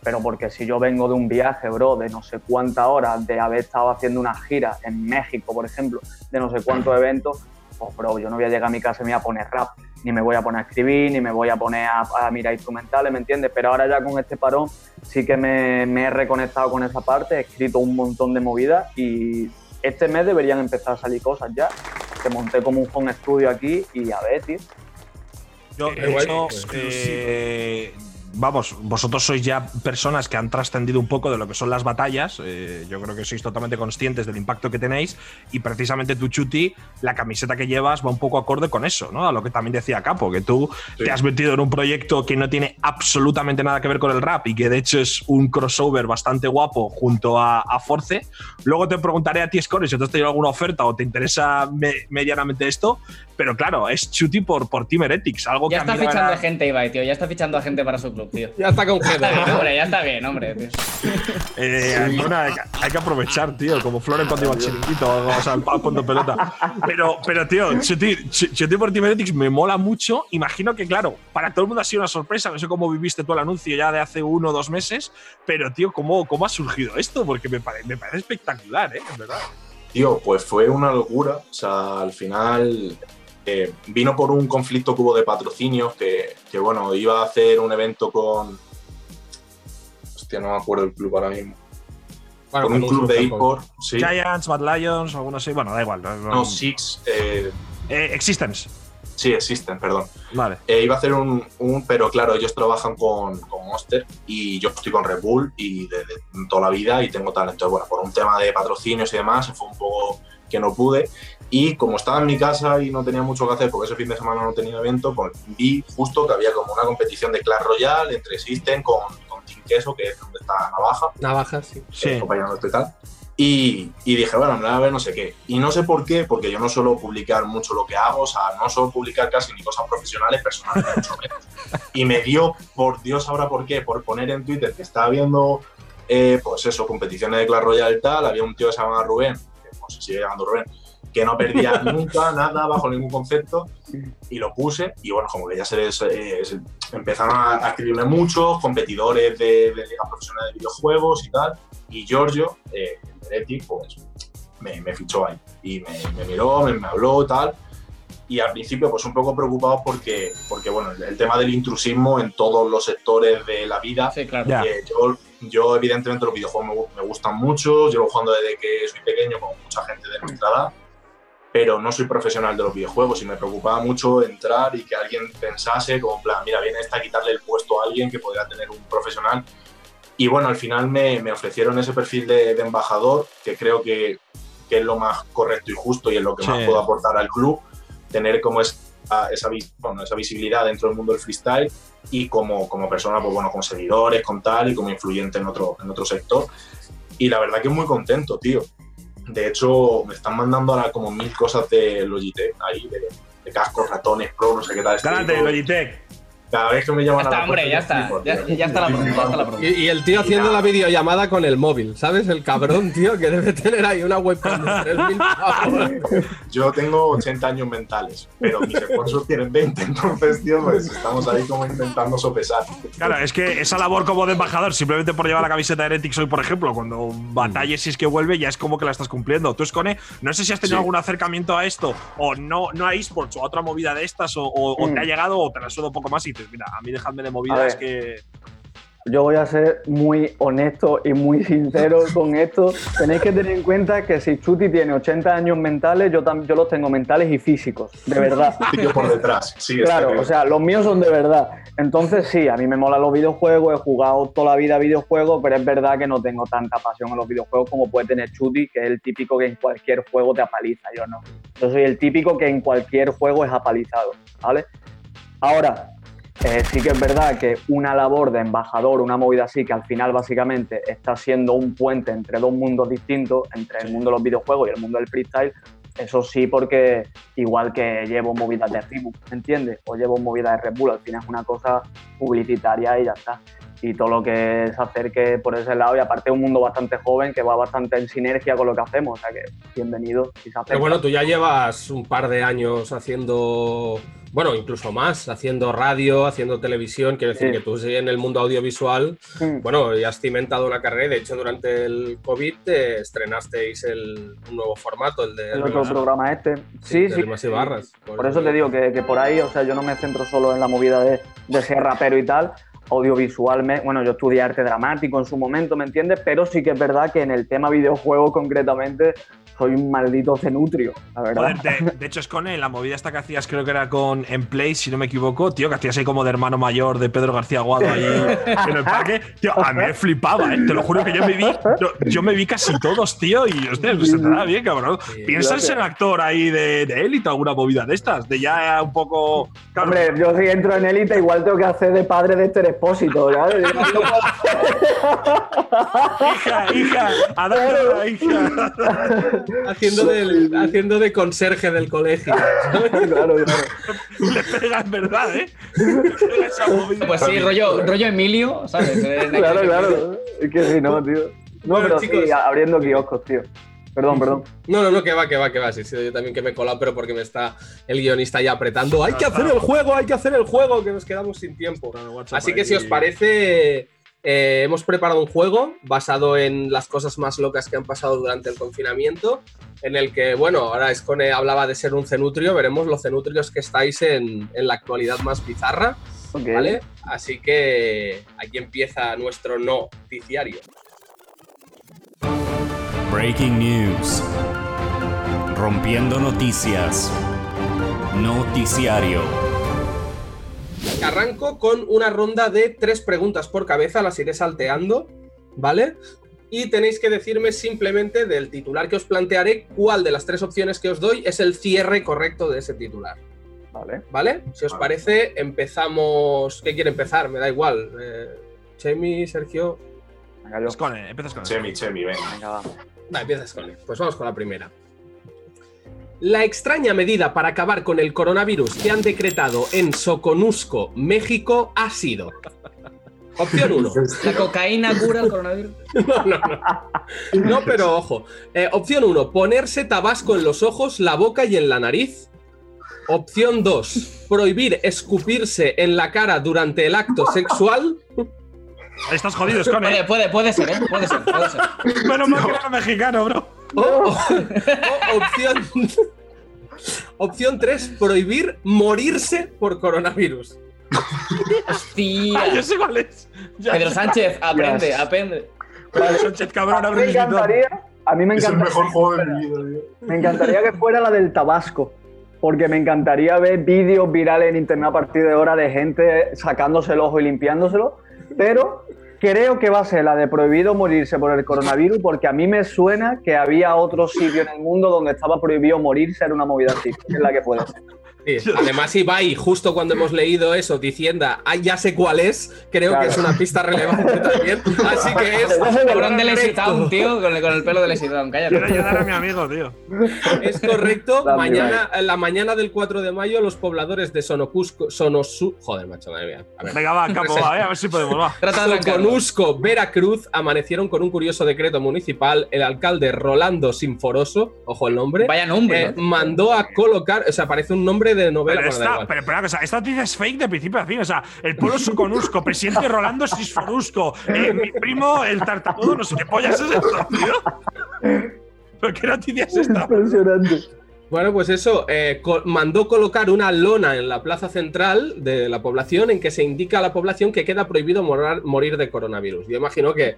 Pero porque si yo vengo de un viaje, bro, de no sé cuántas horas, de haber estado haciendo una gira en México, por ejemplo, de no sé cuántos eventos, pues, bro, yo no voy a llegar a mi casa y me voy a poner rap, ni me voy a poner a escribir, ni me voy a poner a, a mirar instrumentales, ¿me entiendes? Pero ahora ya con este parón sí que me, me he reconectado con esa parte, he escrito un montón de movidas y este mes deberían empezar a salir cosas ya. Que monté como un home studio aquí y a ver, tío. Yo, Qué de hecho, eh, vamos, vosotros sois ya personas que han trascendido un poco de lo que son las batallas. eh, yo creo que sois totalmente conscientes del impacto que tenéis. Y precisamente tú, Chuti, la camiseta que llevas va un poco acorde con eso, ¿no? A lo que también decía Capo, que tú te has metido en un proyecto que no tiene absolutamente nada que ver con el rap y que de hecho es un crossover bastante guapo junto a, a Force. Luego te preguntaré a ti, Score, si te has tenido alguna oferta o te interesa me- medianamente esto. Pero claro, es Chuti por, por Team Heretics, algo Ya que a está fichando verdad- gente, Ibai, tío. Ya está fichando a gente para su club, tío. Ya está con gente. hombre, ya está bien, hombre. tío. Eh, hay, que- hay que aprovechar, tío, como Flores cuando iba al chiringuito, o, o sea, cuando pelota. Pero, pero tío, Chuti, Ch- Chuti por Team Heretics me mola mucho. Imagino que, claro, para todo el mundo ha sido una sorpresa. No sé cómo viviste tú el anuncio ya de hace uno o dos meses, pero, tío, ¿cómo, cómo ha surgido esto? Porque me, pare- me parece espectacular, ¿eh? En verdad. Tío, pues fue una locura. O sea, al final eh, vino por un conflicto que hubo de patrocinios que, que, bueno, iba a hacer un evento con. Hostia, no me acuerdo el club ahora mismo. Bueno, con un club de eSport. Sí. Giants, Bad Lions, algunos sí. Bueno, da igual. No, No, Six. eh, Eh, Existence. sí, existen, perdón. Vale. Eh, iba a hacer un, un- Pero claro, ellos trabajan con, con Monster y yo estoy con Red Bull y desde toda la vida y tengo tal. Entonces, bueno, por un tema de patrocinios y demás, fue un poco que no pude. Y como estaba en mi casa y no tenía mucho que hacer porque ese fin de semana no tenía evento, pues vi justo que había como una competición de Clash Royale entre System con, con Team Queso, que es donde está Navaja, Navajas, sí. Sí. compañero nuestro y tal. Y, y dije, bueno, me voy a ver no sé qué. Y no sé por qué, porque yo no suelo publicar mucho lo que hago, o sea, no suelo publicar casi ni cosas profesionales, personales, mucho menos. Y me dio, por Dios sabrá por qué, por poner en Twitter que estaba viendo, eh, pues eso, competiciones de Clash Royale y tal. Había un tío que se llamaba Rubén, que no sé si sigue llamando Rubén, que no perdía nunca nada bajo ningún concepto. Y lo puse, y bueno, como que ya se, les, eh, se- empezaron a, a escribirme muchos competidores de, de ligas profesionales de videojuegos y tal. Y Giorgio, eh, el Heretti, pues me, me fichó ahí. Y me, me miró, me, me habló tal. Y al principio, pues un poco preocupado porque, porque bueno, el, el tema del intrusismo en todos los sectores de la vida. Sí, claro. Eh, yo, yo, evidentemente, los videojuegos me, me gustan mucho. Llevo jugando desde que soy pequeño con mucha gente de nuestra edad. Pero no soy profesional de los videojuegos y me preocupaba mucho entrar y que alguien pensase como, plan, mira, viene esta a quitarle el puesto a alguien que podría tener un profesional. Y bueno, al final me, me ofrecieron ese perfil de, de embajador, que creo que, que es lo más correcto y justo y es lo que más Sí. puedo aportar al club. Tener como esa, esa, bueno, esa visibilidad dentro del mundo del freestyle y como, como persona, pues bueno, con seguidores, con tal y como influyente en otro, en otro sector. Y la verdad que muy contento, tío. De hecho, me están mandando ahora como mil cosas de Logitech ahí, de, de cascos, ratones, pro, no sé qué tal. todo- Logitech. Cada vez que me llaman Ya a está, la hombre, puerta, ya está. flipo, Ya, está la ya está la broma. Y, y el tío haciendo la videollamada con el móvil, ¿sabes? El cabrón, tío, que debe tener ahí una webcam de 3.000 pavos. Yo tengo 80 años mentales, pero mis esposos tienen 20, entonces, tío, pues estamos ahí como intentando sopesar. Claro, es que esa labor como de embajador, simplemente por llevar la camiseta de Heretics hoy, por ejemplo, cuando batalles si es que vuelve, ya es como que la estás cumpliendo. Tú, Escone, no sé si has tenido Sí. algún acercamiento a esto, o no, no a esports, o a otra movida de estas, o, o- o Mm. te ha llegado, o te la suda un poco más y dices, mira, a mí dejadme de movidas que. Yo voy a ser muy honesto y muy sincero con esto. Tenéis que tener en cuenta que si Chuti tiene 80 años mentales, yo, yo los tengo mentales y físicos, de verdad. Tío por detrás, sí, Claro, o sea, los míos son de verdad. Entonces sí, a mí me molan los videojuegos, he jugado toda la vida videojuegos, pero es verdad que no tengo tanta pasión en los videojuegos como puede tener Chuti, que es el típico que en cualquier juego te apaliza, yo no. Yo soy el típico que en cualquier juego es apalizado, ¿vale? Ahora, eh, sí que es verdad que una labor de embajador, una movida así, que al final básicamente está siendo un puente entre dos mundos distintos, entre el mundo de los videojuegos y el mundo del freestyle, eso sí, porque igual que llevo movidas de Reebok, ¿me entiendes? O llevo movidas de Red Bull, al final es una cosa publicitaria y ya está. Y todo lo que se acerque por ese lado, y aparte es un mundo bastante joven que va bastante en sinergia con lo que hacemos, o sea que bienvenido. Si se Pero bueno, tú ya llevas un par de años haciendo, bueno, incluso más, haciendo radio, haciendo televisión. Quiero decir Sí. que tú sí, en el mundo audiovisual, Mm. bueno, ya has cimentado una carrera. De hecho, durante el COVID te estrenasteis el, un nuevo formato, el de el otro programa este. Sí, sí. Y Barras. Por eso te digo que, que por ahí, o sea, yo no me centro solo en la movida de, de ser rapero y tal, audiovisualmente, bueno, yo estudié arte dramático en su momento, ¿me entiendes? Pero sí que es verdad que en el tema videojuegos concretamente soy un maldito cenutrio, la verdad. Joder, de, de hecho, es con él, la movida esta que hacías, creo que era con Emplay, si no me equivoco, tío, que hacías ahí como de hermano mayor de Pedro García Aguado ahí en el parque. Tío, a mí me flipaba, ¿eh? Te lo juro que yo me vi, yo, yo me vi casi todos, tío, y hostia, se te da bien, cabrón. ¿Piensas gracias. en actor ahí de, de élite, alguna movida de estas? De ya un poco. Hombre, yo si entro en élite igual tengo que hacer de padre de este expósito, ¿sabes? hija, hija, adapta, hija. Haciendo, del- haciendo de conserje del colegio. claro, claro. Le pega en verdad, ¿eh? Pues sí, rollo, rollo Emilio, ¿sabes? Claro, claro. Es que sí, no, tío. No, Bueno, pero chicos. sí, abriendo kioscos, tío. Perdón, perdón. No, no, no, que va, que va, que va. Sí, sí, yo también que me he colado, pero porque me está el guionista ya apretando. ¡Hay que hacer el juego! ¡Hay que hacer el juego! Que nos quedamos sin tiempo. Así que si os parece, eh, hemos preparado un juego basado en las cosas más locas que han pasado durante el confinamiento, en el que, bueno, ahora Escone hablaba de ser un cenutrio, veremos los cenutrios que estáis en, en la actualidad más bizarra. ¿vale? Así que aquí empieza nuestro noticiario. Breaking News. Rompiendo noticias. Noticiario. Arranco con una ronda de tres preguntas por cabeza, las iré salteando, ¿vale? Y tenéis que decirme simplemente del titular que os plantearé cuál de las tres opciones que os doy es el cierre correcto de ese titular, Vale. ¿vale? Si os parece, empezamos. ¿Qué quiere empezar? Me da igual. Eh, Chemi, Sergio. Venga, yo. Con él, empiezas con él. Chemi, Chemi, venga. Venga, va. Va, empiezas con él. Pues vamos con la primera. La extraña medida para acabar con el coronavirus que han decretado en Soconusco, México, ha sido. Opción 1. ¿La cocaína cura el coronavirus? No, no, no. No, pero ojo. Eh, opción 1, ponerse tabasco en los ojos, la boca y en la nariz. Opción 2, prohibir escupirse en la cara durante el acto sexual. Estás jodido, Scone. Puede, puede, puede ser, ¿eh? Puede ser, puede ser. Mal que era mexicano, bro. O, o- o opción, opción 3, prohibir morirse por coronavirus. Hostia. Ah, yo sé cuál es. Ya Pedro. Sánchez, aprende, Yes. aprende. Pedro Sánchez, cabrón, A abre mí me el encantaría, a mí me Es el encantaría, mejor juego de mi vida, tío. me encantaría que fuera la del Tabasco, porque me encantaría ver vídeos virales en internet a partir de ahora de gente sacándose el ojo y limpiándoselo, pero creo que va a ser la de prohibido morirse por el coronavirus, porque a mí me suena que había otro sitio en el mundo donde estaba prohibido morirse, era una movida así, es la que puede ser. Sí, Además, Ibai, justo cuando hemos leído eso, diciendo, ah, ya sé cuál es, creo Claro. que es una pista relevante también. Así que es, Cabrón de. Town, tío, con el, con el pelo de Lazy Town, Quiero cállate. ayudar a mi amigo, tío. Es correcto. Dame, mañana, en la mañana del 4 de mayo, los pobladores de Sonocusco, Sonosu, joder, macho, madre mía. A ver. Venga, va, capo, va, eh, a ver si podemos, va. Trata de arrancarlo. Soconusco, Veracruz, amanecieron con un curioso decreto municipal. El alcalde Rolando Sinforoso, ojo el nombre, Vaya nombre, eh, ¿no? mandó a colocar, o sea, parece un nombre de novela. Pero esta, pero, esta noticia es fake de principio a fin. O sea, el pueblo suconusco, presidente Rolando Sisforusco, eh, mi primo, el tartamudo, no sé qué pollas es esto, tío. ¿Pero qué noticia es esta? Impresionante. Bueno, pues eso, eh, co- mandó colocar una lona en la plaza central de la población en que se indica a la población que queda prohibido morar- morir de coronavirus. Yo imagino que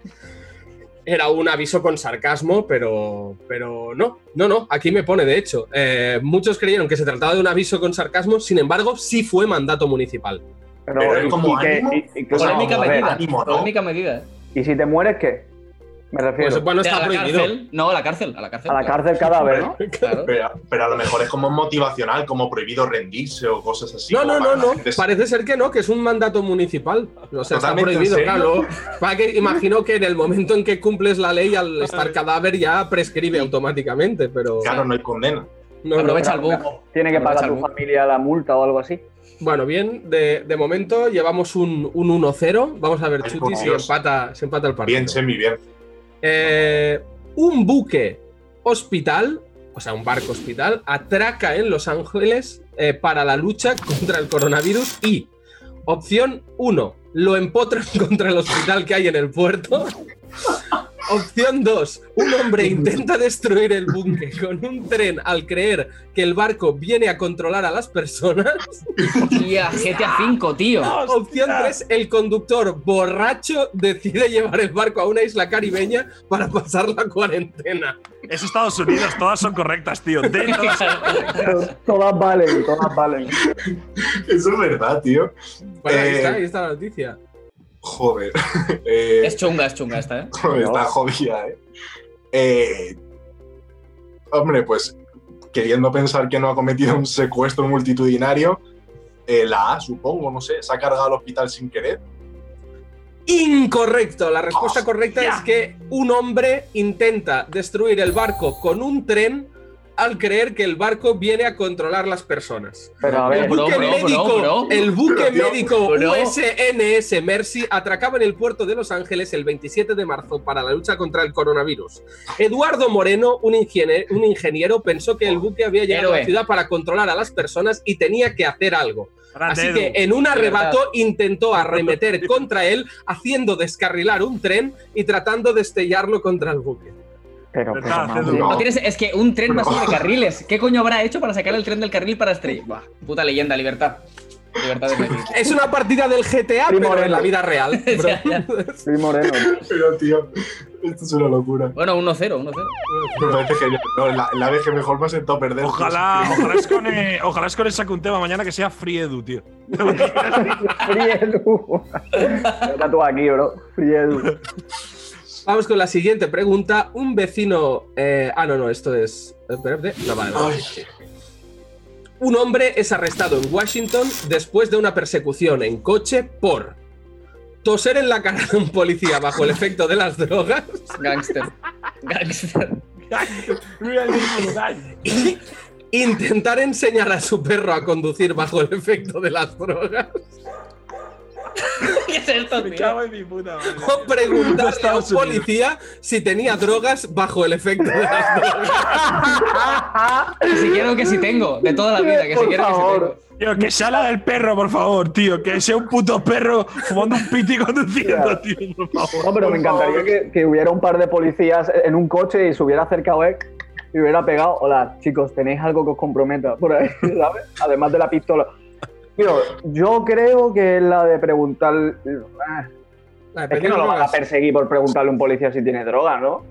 era un aviso con sarcasmo, pero, pero no, no, no, aquí me pone de hecho. eh, muchos creyeron que se trataba de un aviso con sarcasmo, sin embargo, sí fue mandato municipal. Pero, Pero es y- como y que- ánimo. y- que- Polémica ver, medida. ánimo, ¿no? Polémica medida. ¿Y si te mueres qué? Me refiero. Pues bueno, A está la prohibido. cárcel. No, a la cárcel, a la cárcel. a la cárcel cadáver, ¿no? Claro. Pero, pero a lo mejor es como motivacional, como prohibido rendirse o cosas así. No, no, no, no. gente Parece ser que no, que es un mandato municipal. O sea, está prohibido, claro. Para que imagino que en el momento en que cumples la ley, al estar cadáver ya prescribe automáticamente, pero. Claro, no hay condena. No, no. Aprovecha el bug. Tiene que Aprovecha pagar tu familia la multa o algo así. Bueno, bien, de, de momento llevamos un, un 1-0. Vamos a ver, Ay, Chuti, si empata, se empata el partido. Bien, Chemi, bien. Eh, un buque hospital, o sea, un barco hospital, atraca en Los Ángeles eh, para la lucha contra el coronavirus y opción 1, lo empotran contra el hospital que hay en el puerto. Opción 2, un hombre intenta destruir el buque con un tren al creer que el barco viene a controlar a las personas. Tía, GTA V, tío. Opción 3, el conductor borracho decide llevar el barco a una isla caribeña para pasar la cuarentena. Es Estados Unidos, todas son correctas, tío. De todas- Todas valen, todas valen. Eso es verdad, tío. Bueno, ahí Eh, está, ahí está la noticia. Joder. Eh, Es chunga, es chunga esta, ¿eh? joder, está jodida, ¿eh? Eh, Hombre, pues queriendo pensar que no ha cometido un secuestro multitudinario, eh, la A, supongo, no sé, se ha cargado al hospital sin querer. Incorrecto. La respuesta correcta es que un hombre intenta destruir el barco con un tren al creer que el barco viene a controlar las personas. Pero a ver, El buque Bro, médico, bro, bro. el buque médico bro. USNS Mercy atracaba en el puerto de Los Ángeles el 27 de marzo para la lucha contra el coronavirus. Eduardo Moreno, un ingeniero, un ingeniero pensó que el buque había llegado a la ciudad para controlar a las personas y tenía que hacer algo. Así que en un arrebato intentó arremeter contra él, haciendo descarrilar un tren y tratando de estrellarlo contra el buque. Pero, Verdad, pero, Edu. madre. No tienes, es que un tren va sobre carriles. ¿Qué coño habrá hecho para sacar el tren del carril para estrellar? Buah, puta leyenda, libertad. Libertad de. Es una partida del GTA, pero Moreno. en la vida real. bro. Ya, ya. Moreno. Pero, tío, esto es una locura. Bueno, 1-0, 1-0. Me parece genial. No, la, la vez que mejor me ha sentado a perder. Ojalá, ojalá Escone, ojalá Escone saque un tema mañana que sea Free Edu, tío. Friedu. Está tú aquí, bro. Friedu. Vamos con la siguiente pregunta. Un vecino. eh, ah, no, no, esto es. No, vale, vale. Un hombre es arrestado en Washington después de una persecución en coche por toser en la cara de un policía bajo el efecto de las drogas, Gangster. Gangster. intentar enseñar a su perro a conducir bajo el efecto de las drogas ¿Qué es esto, tío? en mi puta madre. o preguntarle a un policía si tenía drogas bajo el efecto de las drogas. Que si quiero que si tengo. De toda la vida, que si Por quiero que si favor. tengo. Tío, que sea la del perro, por favor, tío. Que sea un puto perro fumando un piti conduciendo, tío, por favor. No, pero me encantaría que, que hubiera un par de policías en un coche y se hubiera acercado él y hubiera pegado. Hola, chicos, ¿tenéis algo que os comprometa por ahí, ¿sabes? Además de la pistola. Tío, yo creo que es la de preguntar. Ah, Es que no lo van a perseguir por preguntarle a un policía si tiene droga, ¿no?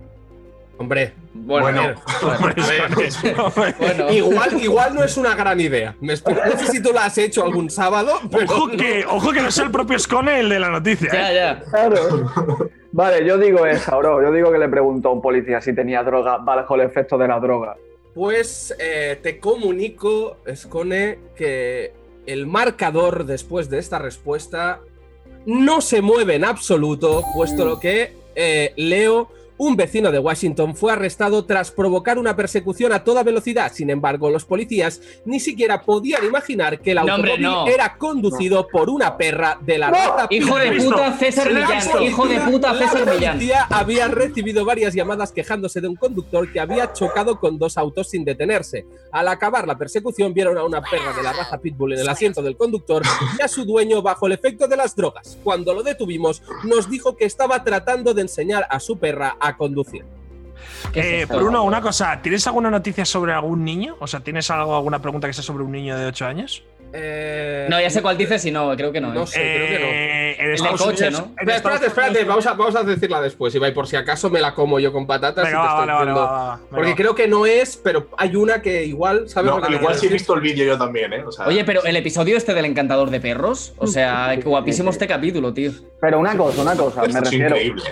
Hombre, Bueno, Bueno. a ver. Bueno. Igual, igual no es una gran idea. Me explico. No sé si tú la has hecho algún sábado, pero Ojo que, ojo que no sea el propio Scone el de la noticia, ¿eh? Ya, ya. Claro. Vale, yo digo esa, bro. Yo digo que le preguntó a un policía si tenía droga bajo el efecto de la droga. pues eh, te comunico, Escone, que el marcador después de esta respuesta no se mueve en absoluto, puesto lo que eh, Leo, un vecino de Washington, fue arrestado tras provocar una persecución a toda velocidad. Sin embargo, los policías ni siquiera podían imaginar que el No, hombre, automóvil no. era conducido por una perra de la raza Hijo de pitbull. puta César La Millán. Hijo de puta la César Millán. policía había recibido varias llamadas quejándose de un conductor que había chocado con dos autos sin detenerse. Al acabar la persecución vieron a una perra de la raza Pitbull en el asiento del conductor y a su dueño bajo el efecto de las drogas. Cuando lo detuvimos nos dijo que estaba tratando de enseñar a su perra a conducir. ¿Qué es Eh? Bruno, una cosa. ¿Tienes alguna noticia sobre algún niño? O sea, ¿tienes algo, alguna pregunta que sea sobre un niño de 8 años? Eh, No, ya sé cuál dices y no, creo que no. No ¿eh? sé, creo que no. En de Estados coche, Unidos- ¿no? en Espera, Estados espérate, espérate, Unidos- vamos a, vamos a decirla después, Ibai, por si acaso me la como yo con patatas. Venga, y te estoy vale. Porque Venga. creo que no es, pero hay una que igual, ¿sabes No, lo que igual sí he visto el vídeo yo también, ¿eh? O sea, Oye, pero el episodio este del encantador de perros, o sea, qué guapísimo este capítulo, tío. Pero una cosa, una cosa, esto me es refiero. increíble.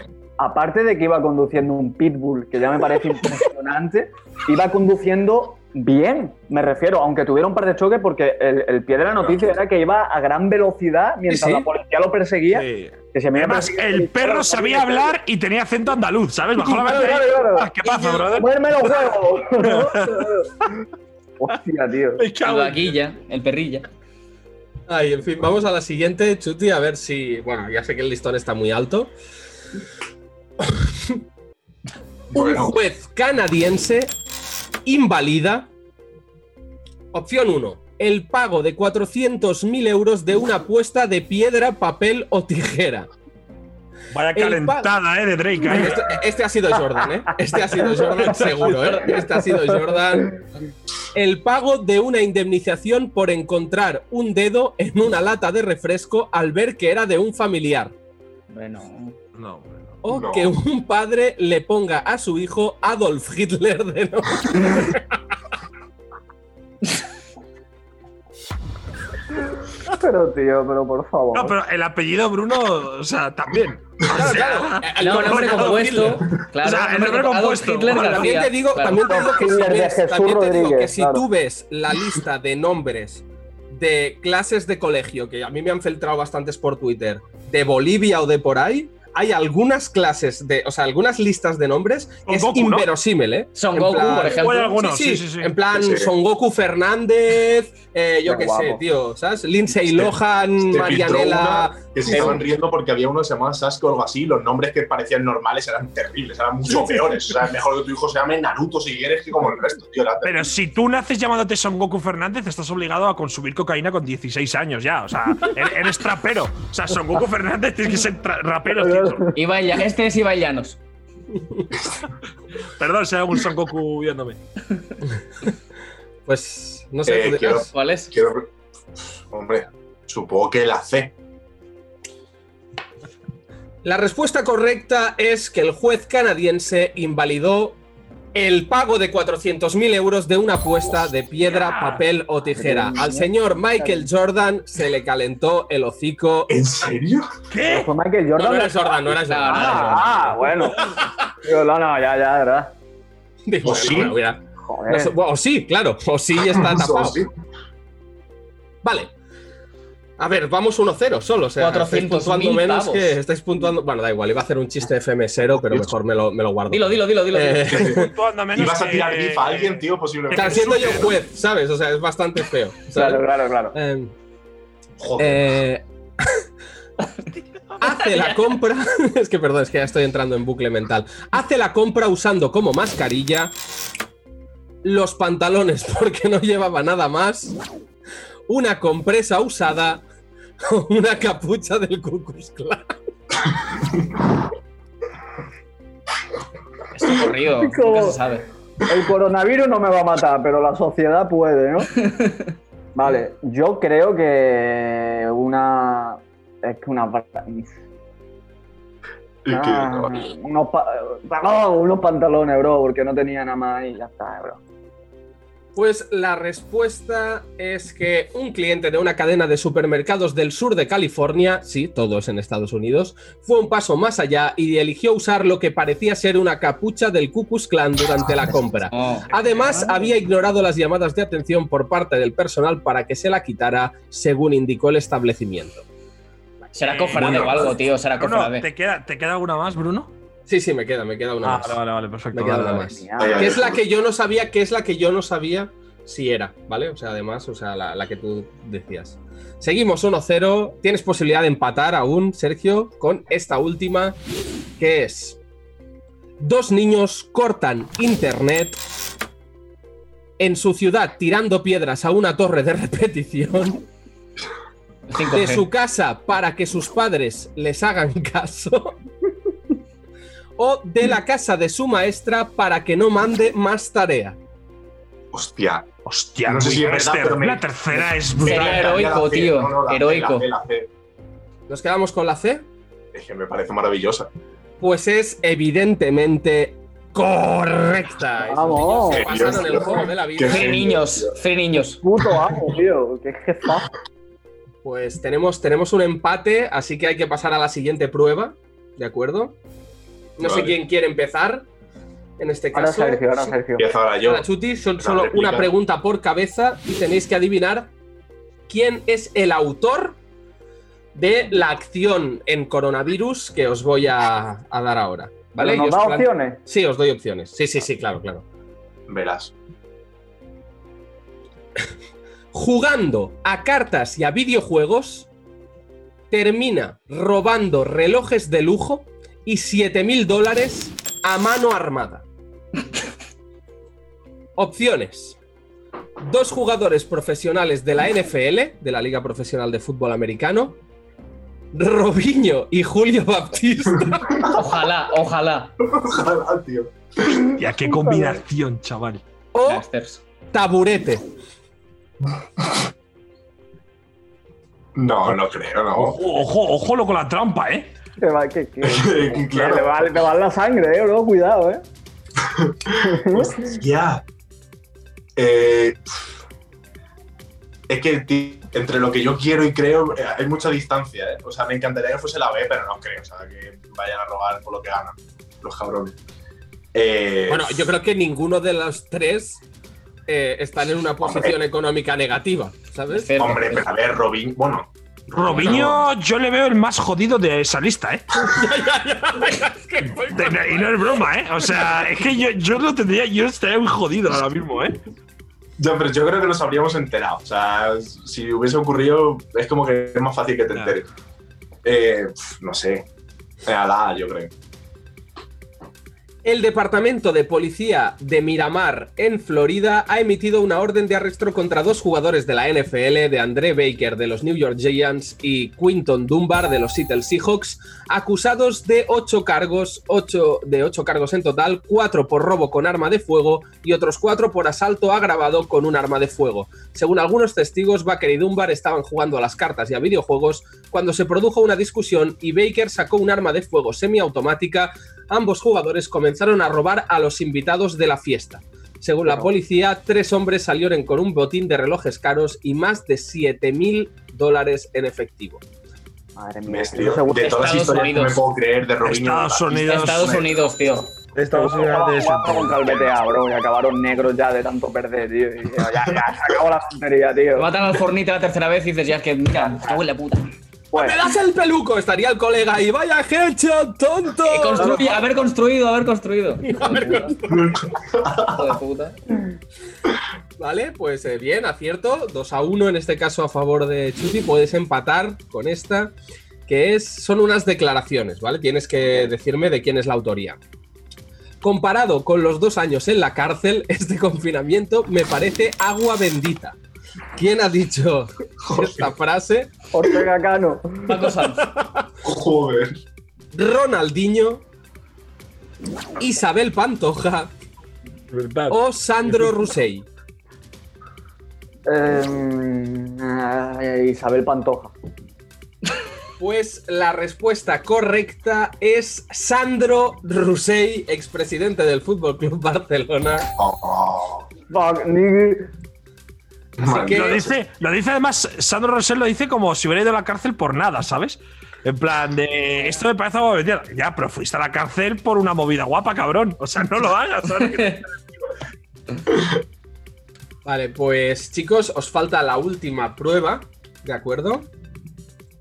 Aparte de que iba conduciendo un pitbull, que ya me parece impresionante, iba conduciendo bien, me refiero, aunque tuviera un par de choques, porque el, el pie de la noticia era que iba a gran velocidad mientras Sí, la policía lo perseguía. Sí. Que se me Además, el el perro sabía hablar y tenía acento andaluz, ¿sabes? Bajó la Claro, verde. claro, claro. Ah, ¿Qué pasa, brother? ¡Muéreme los huevos! Hostia, tío. El vaquilla, el perrilla. Ay, en fin, vamos a la siguiente, Chuti, a ver si. Bueno, ya sé que el listón está muy alto. Un juez canadiense invalida. Opción 1. El pago de 400.000 euros de una apuesta de piedra, papel o tijera. Vaya calentada, ¿eh? De Drake. ahí. Este, este ha sido Jordan, ¿eh? Este ha sido Jordan seguro, ¿eh? Este ha sido Jordan. El pago de una indemnización por encontrar un dedo en una lata de refresco al ver que era de un familiar. Bueno. No. O No. que un padre le ponga a su hijo Adolf Hitler de nombre. Pero, tío, pero por favor. No, pero el apellido Bruno, o sea, también. Claro, claro. El No, nombre compuesto. Claro, O sea, el nombre compuesto. Hitler Bueno, También te digo, Claro. también te digo que si Hitler de ves, Jesús también te digo que Rodríguez, si claro. tú ves la lista de nombres de clases de colegio, que a mí me han filtrado bastantes por Twitter, de Bolivia o de por ahí, hay algunas clases de, o sea, algunas listas de nombres que Son es inverosímil, ¿eh? Son En Goku, plan- por ejemplo. Algunos, Sí, sí, sí. En plan. Son Goku Fernández, eh, yo Qué sé, tío, ¿sabes? Lindsay Este- Lohan, filtró Marianela. una que se estaban riendo porque había uno que se llamaba Sasuke o algo así. Los nombres que parecían normales eran terribles, eran mucho peores. O sea, es mejor que tu hijo se llame Naruto si quieres que como el resto, tío. Era Pero si tú naces llamándote Son Goku Fernández, estás obligado a consumir cocaína con 16 años ya. O sea, eres, trapero. O sea, Son Goku Fernández tienes que ser rapero, tío. Este es Ibai Llanos. Perdón si hay algún Son Goku viéndome. Pues, no sé, Eh, quiero- ¿Cuál es? Quiero. Hombre, supongo que la C. La respuesta correcta es que el juez canadiense invalidó el pago de 400.000 euros de una apuesta de piedra, papel o tijera. Al señor Michael Jordan se le calentó el hocico. ¿En serio? Pero fue Michael No, Jordan. no era Jordan, no era Jordan. no era Ah, ah, bueno. Digo, no, no, ya, ya, de verdad. Digo, ¿O sí? bueno, mira. Joder. O sí, claro, o sí está tapado. Sí. Vale. A ver, vamos 1-0 solo. O sea, estáis 400.000 puntuando menos pavos. que. Estáis puntuando. Bueno, da igual, iba a hacer un chiste FM0, pero mejor me lo, me lo guardo. Dilo, dilo, dilo, dilo. Eh, Puntuando menos ¿Ibas a tirar beef a alguien, tío? Posiblemente. Claro, siendo yo juez, ¿sabes? O sea, es bastante feo. ¿sabes? Claro, claro, claro. Eh, Joder. eh, hace la compra. Es que perdón, es que ya estoy entrando en bucle mental. Hace la compra usando como mascarilla los pantalones porque no llevaba nada más, una compresa usada una capucha del Ku Klux Klan. Esto corrido, nunca se sabe. El coronavirus no me va a matar, pero la sociedad puede, ¿no? Vale, yo creo que una. Es que una. Ah, unos, pa- no, unos pantalones, bro, porque no tenía nada más y ya está, bro. Pues la respuesta es que un cliente de una cadena de supermercados del sur de California, sí, todo es en Estados Unidos, fue un paso más allá y eligió usar lo que parecía ser una capucha del Ku Klux Klan durante la compra. Oh. Además, había ignorado las llamadas de atención por parte del personal para que se la quitara, según indicó el establecimiento. Será cofrade o algo, tío, será cofrade. ¿te queda, ¿te queda alguna más, Bruno? Sí, sí, me queda, me queda una Ah, más. vale, vale, vale, perfecto. Me queda Vale, una vale. más. Que es la que yo no sabía, que es la que yo no sabía si era, ¿vale? O sea, además, o sea, la, la que tú decías. Seguimos 1-0. Tienes posibilidad de empatar aún, Sergio, con esta última, que es. Dos niños cortan internet en su ciudad tirando piedras a una torre de repetición 5G. de su casa para que sus padres les hagan caso. O de la casa de su maestra para que no mande más tarea. Hostia. Hostia, No sé si es verdad, me- La tercera es Sería brutal. heroico, La C, tío, no, no, la C, heroico. la C, la C. ¿Nos quedamos con la C? Es que me parece maravillosa. Pues es evidentemente correcta. Vamos. se pasaron el juego de la vida. Qué niños, free niños. Puto amo, tío. Qué jefa. Pues tenemos, tenemos un empate, así que hay que pasar a la siguiente prueba, ¿de acuerdo? No sé quién quiere empezar. En este Ahora caso, Sergio, ahora Sergio. Empiezo ahora yo. Ahora, Chuti, son La solo réplica. una pregunta por cabeza y tenéis que adivinar quién es el autor de la acción en coronavirus que os voy a, a dar ahora. ¿Vale? ¿Pero Y ¿Nos os da plan- opciones? Sí, os doy opciones. Sí, sí, sí, claro, claro. Verás. Jugando a cartas y a videojuegos, termina robando relojes de lujo y 7 mil dólares a mano armada. Opciones. Dos jugadores profesionales de la NFL, de la Liga Profesional de Fútbol Americano, Robinho y Julio Baptista. Ojalá, ojalá. Ojalá, tío. Ya qué combinación, chaval. o. Taburete. No, no creo, no. Ojo, ojo, ojo lo con la trampa, ¿eh? Que va, que, que- que claro. le, va, le va la sangre, eh, bro. Cuidado, eh. Ya. Eh, es que entre lo que yo quiero y creo eh, hay mucha distancia, ¿eh? O sea, me encantaría que fuese la B, pero no creo. O sea, que vayan a robar por lo que ganan. Los cabrones. Eh, Bueno, yo creo que ninguno de los tres eh, están en una posición económica negativa, ¿sabes? Hombre, pero a ver, Robin. Bueno, Robinho, yo le veo el más jodido de esa lista, ¿eh? Y no es broma, ¿eh? O sea, es que yo, yo lo tendría, yo estaría muy jodido ahora mismo, ¿eh? ya, pero yo creo que nos habríamos enterado. O sea, si hubiese ocurrido, es como que es más fácil que te enteres. Eh, no sé. A la A, yo creo. El Departamento de Policía de Miramar, en Florida, ha emitido una orden de arresto contra dos jugadores de la NFL, de André Baker de los New York Giants y Quinton Dunbar de los Seattle Seahawks, acusados de ocho cargos, ocho, de ocho cargos en total, cuatro por robo con arma de fuego y otros cuatro por asalto agravado con un arma de fuego. Según algunos testigos, Baker y Dunbar estaban jugando a las cartas y a videojuegos cuando se produjo una discusión y Baker sacó un arma de fuego semiautomática ambos jugadores comenzaron a robar a los invitados de la fiesta. Según la policía, tres hombres salieron con un botín de relojes caros y más de 7 mil dólares en efectivo. Madre mía. Tío, de todas las Estados historias que me Unidos. puedo creer de Robin. Estados Unidos. Estados Unidos, tío. Estados Unidos de el BTA, bro, y acabaron negros ya de tanto perder, tío. Y ya, ya, se acabó la tontería, tío. Matan al Fornite la tercera vez y dices, ya es que, mira, cago en la puta. Pues, ¡Me das el peluco! Estaría el colega y vaya headshot, tonto. Eh, construye, haber construido, haber construido. Hijo de puta. Vale, pues eh, bien, acierto. 2 a 1 en este caso a favor de Chuti. Puedes empatar con esta, que es, son unas declaraciones, ¿vale? Tienes que decirme de quién es la autoría. Comparado con los dos años en la cárcel, este confinamiento me parece agua bendita. ¿Quién ha dicho esta frase? Ortega Cano. Paco Sanz. Joder. Ronaldinho, Isabel Pantoja ¿Verdad? o Sandro Rossell. Eh, Isabel Pantoja. Pues la respuesta correcta es Sandro Rossell, expresidente del Fútbol Club Barcelona. Oh, Fuck, que- Lo dice, lo dice además, Sandro Rosell lo dice como si hubiera ido a la cárcel por nada, ¿sabes? En plan de, esto me parece algo mentira. Ya, pero fuiste a la cárcel por una movida guapa, cabrón. O sea, no lo hagas. ¿sabes? Vale, pues chicos, os falta la última prueba, ¿de acuerdo?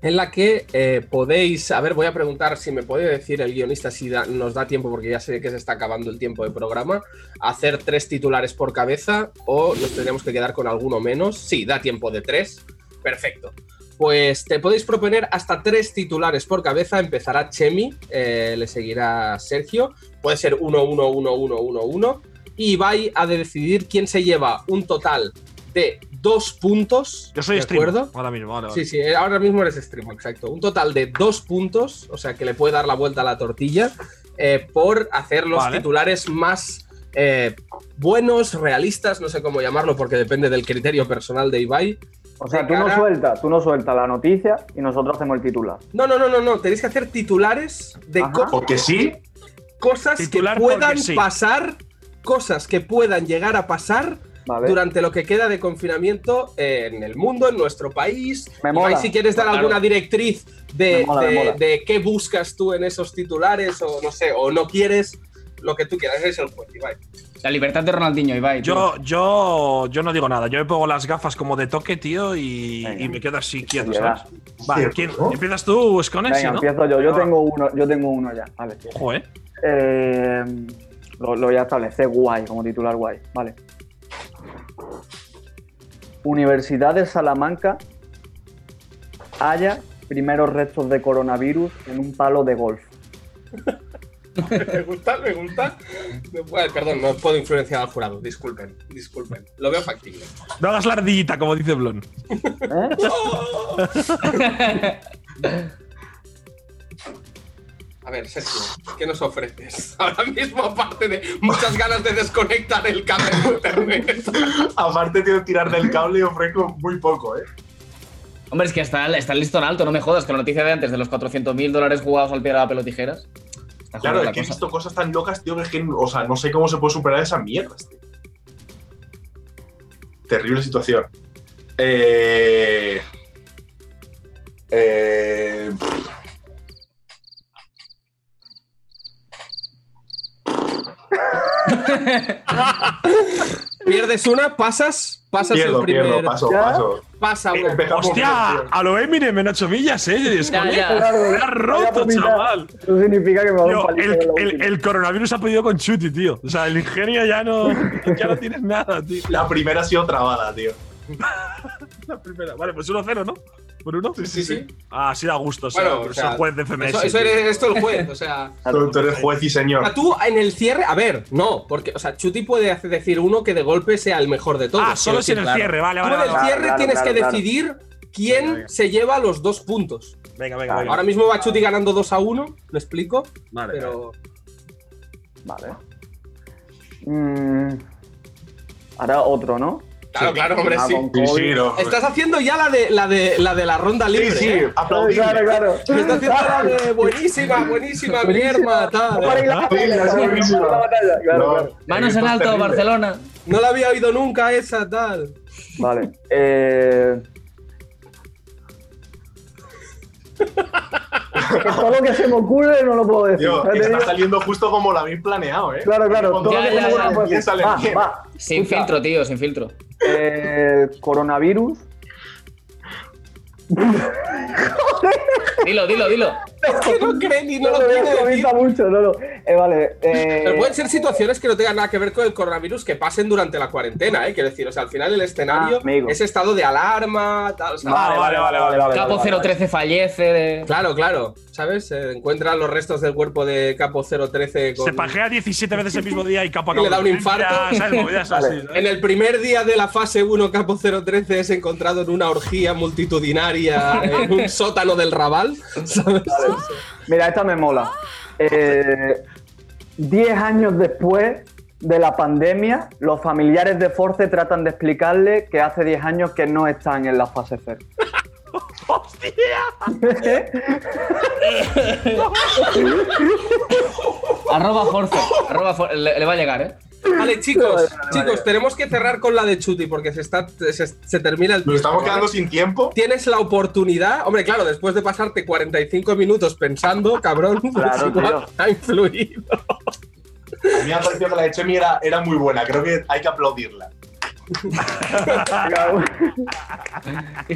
En la que eh, podéis, a ver, voy a preguntar si me puede decir el guionista si da- nos da tiempo, porque ya sé que se está acabando el tiempo de programa, hacer tres titulares por cabeza o nos tendríamos que quedar con alguno menos. Sí, da tiempo de tres. Perfecto. Pues te podéis proponer hasta tres titulares por cabeza. Empezará Chemi, eh, le seguirá Sergio. Puede ser 1, 1, 1, 1, 1, 1. Y Ibai ha de decidir quién se lleva un total de dos puntos. Yo soy ¿de streamer ahora mismo. Vale, vale. Sí, sí, ahora mismo eres streamer, exacto. Un total de dos puntos, o sea que le puede dar la vuelta a la tortilla, eh, por hacer los Vale. titulares más eh, buenos, realistas, no sé cómo llamarlo porque depende del criterio personal de Ibai. O sea, tú no sueltas, tú no sueltas la noticia y nosotros hacemos el titular. No, no, no, no, no, tenéis que hacer titulares de Ajá. co- Porque sí, cosas Titular que puedan sí. pasar, cosas que puedan llegar a pasar Vale. durante lo que queda de confinamiento en el mundo, en nuestro país. Me Ibai, mola. si quieres dar Claro. alguna directriz de, mola, de- qué buscas tú en esos titulares, o no sé, o no quieres, lo que tú quieras, es el juez, Ibai. La libertad de Ronaldinho, Ibai. tío. Yo, yo, yo no digo nada. Yo me pongo las gafas como de toque, tío, y, y me quedo así quieto. ¿sabes? Vale, ¿quién- ¿no? empiezas tú, Scone, Venga, ¿no? empiezo yo. Yo Ah, tengo uno, yo tengo uno ya. Vale. Ojo, ¿eh? Eh, lo, lo voy a establecer guay, como titular guay. Vale. Universidad de Salamanca halla primeros restos de coronavirus en un palo de golf. me gusta, me gusta. Bueno, perdón, no puedo influenciar al jurado, disculpen, disculpen. Lo veo factible. No hagas la ardillita, como dice Blon. A ver, Sergio, ¿qué nos ofreces? Ahora mismo, aparte de muchas ganas de desconectar el cable de internet. Aparte, tío, tirar del cable y ofrezco muy poco, ¿eh? Hombre, es que está, está el listón alto, no me jodas, que la noticia de antes de los 400.000 dólares jugados al pie de la pelo tijeras. Claro, es que he visto cosas tan locas, tío, que es que, o sea, no sé cómo se puede superar esas mierdas, tío. Terrible situación. Eh. Eh. Pierdes una, pasas, pasas Pierdo, el primer. pierdo, paso, ¿Ya? paso. Pasa una. ¡Hostia! A lo Eminem en 8 millas, ¿eh? Scone. ya. Me Claro, has roto, chaval. Eso significa que me va a Tío, el, el coronavirus ha podido con Chuti, tío. O sea, el ingenio ya no, ya no tienes nada, tío. La primera ha sido trabada, tío. La primera. Vale, pues 1-0, ¿no? ¿Por uno? Sí, sí, sí. Ah, sí da gusto. o sea, Bueno, pero o sea, juez de FMS. Eso, eso eres esto el juez, o sea. Tú, tú eres juez y O señor. sea, tú en el cierre, a ver, no, porque, o sea, Chuti puede hacer decir uno que de golpe sea el mejor de todos. Ah, solo si en el cierre, vale, Tú vale. en el cierre claro, tienes claro, que claro. decidir quién Venga, venga. se lleva los dos puntos. Venga, venga, venga. Ahora mismo va Chuti ganando 2 a 1, ¿me explico? Vale, Pero. Vale. Mm, ahora otro, ¿no? Claro, claro, hombre, Ah, sí. Sí, sí, no. Estás haciendo ya la de la de la de la ronda Sí, libre. sí, ¿eh? aplaudible. Claro, claro. Estás haciendo la de buenísima, buenísima, sí, No, claro. Manos en alto, terrible. Barcelona. No la había oído nunca esa, tal. Vale. Eh... todo lo que se me ocurre no lo puedo decir. Está digo- saliendo justo como lo habéis planeado, ¿eh? Claro, claro. Todo lo Ya, que se ya, me ocurre ya. no puedo decir. Piénsale Va, bien. va. Sin Escucha, filtro, tío, sin filtro. Eh, coronavirus. Dilo, dilo, dilo. Es que no cree ni no No lo lo quiere decir. mucho, no, no. Eh, vale. Eh, Pero pueden ser situaciones que no tengan nada que ver con el coronavirus que pasen durante la cuarentena, ¿eh? Quiero decir, o sea, al final el escenario Ah, es estado de alarma, tal, o sea, Vale, vale, vale, vale. vale, Capo vale, vale. 013 fallece. de- Claro, claro, ¿sabes? Se encuentran los restos del cuerpo de Capo 013 con... Se pajea 17 veces el mismo día y capa Y le da un infarto. Ya, ¿sabes? Movidas así, Vale. ¿sabes? En el primer día de la fase 1, Capo 013 es encontrado en una orgía multitudinaria en un sótano del Raval, ¿sabes? Mira, esta me mola. Eh, Diez años después de la pandemia, los familiares de Force tratan de explicarle que hace 10 años que no están en la fase cero. Arroba Force. Arroba For- le, le va a llegar, ¿eh? Vale, chicos, Vale, vale, chicos, vale. tenemos que cerrar con la de Chuti porque se, está, se, se termina el Nos estamos ¿vale? quedando sin tiempo. Tienes la oportunidad, hombre, claro, después de pasarte 45 minutos pensando, cabrón, pues Claro, igual tío. ha influido. A mí me ha parecido que la de Chemi era, era muy buena. Creo que hay que aplaudirla.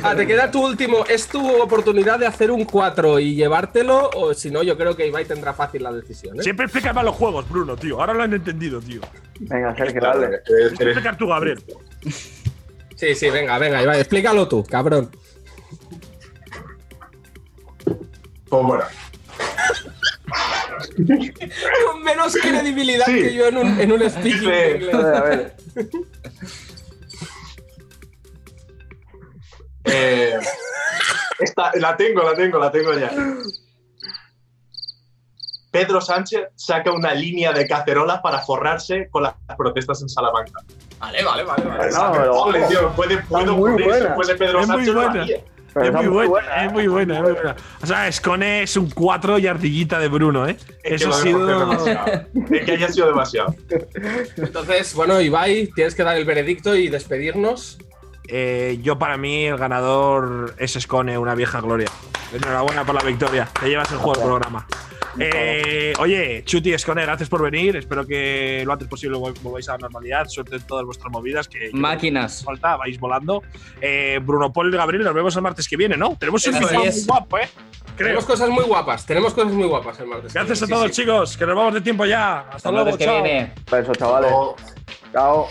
Ah, te queda tu último, es tu oportunidad de hacer un 4 y llevártelo, o si no, yo creo que Ibai tendrá fácil la decisión. ¿eh? Siempre explica mal los juegos, Bruno, tío. Ahora lo han entendido, tío. Venga, Sergio, dale. explicar tú, Gabriel. Sí, sí, venga, venga, Ibai, explícalo tú, cabrón. Pues bueno. Con menos credibilidad Sí. que yo en un, en un speaking Sí. de inglés. A ver, a ver. Eh, esta, la tengo, la tengo, la tengo ya. Pedro Sánchez saca una línea de cacerolas para forrarse con las protestas en Salamanca. Vale, vale, vale. vale. No, pero Ole, tío, puede, puede muy ocurrir, buena. después de Pedro Es muy Sánchez lo buena. es muy muy buena, buena, es muy buena, es muy buena. O sea, Scone es un 4 y ardillita de Bruno, ¿eh? Es Eso ha sido. demasiado. Es que haya sido demasiado. Entonces, bueno, Ibai, tienes que dar el veredicto y despedirnos. Eh, yo, para mí, el ganador es Scone, una vieja gloria. Enhorabuena por la victoria. Te llevas el juego del programa. Eh, oye, Chuti y Scone, gracias por venir. Espero que lo antes posible vol- volváis a la normalidad. Suerte en todas vuestras movidas. Que Máquinas. que falta, vais volando. Eh, Bruno Paul y Gabriel, nos vemos el martes que viene, ¿no? Tenemos un muy guapo, ¿eh? Creo. Tenemos cosas muy guapas, tenemos cosas muy guapas el martes. Gracias a Sí, todos, sí. chicos, que nos vamos de tiempo ya. Hasta Hasta luego, luego, que chao. viene. Besos, chavales. O- Chao.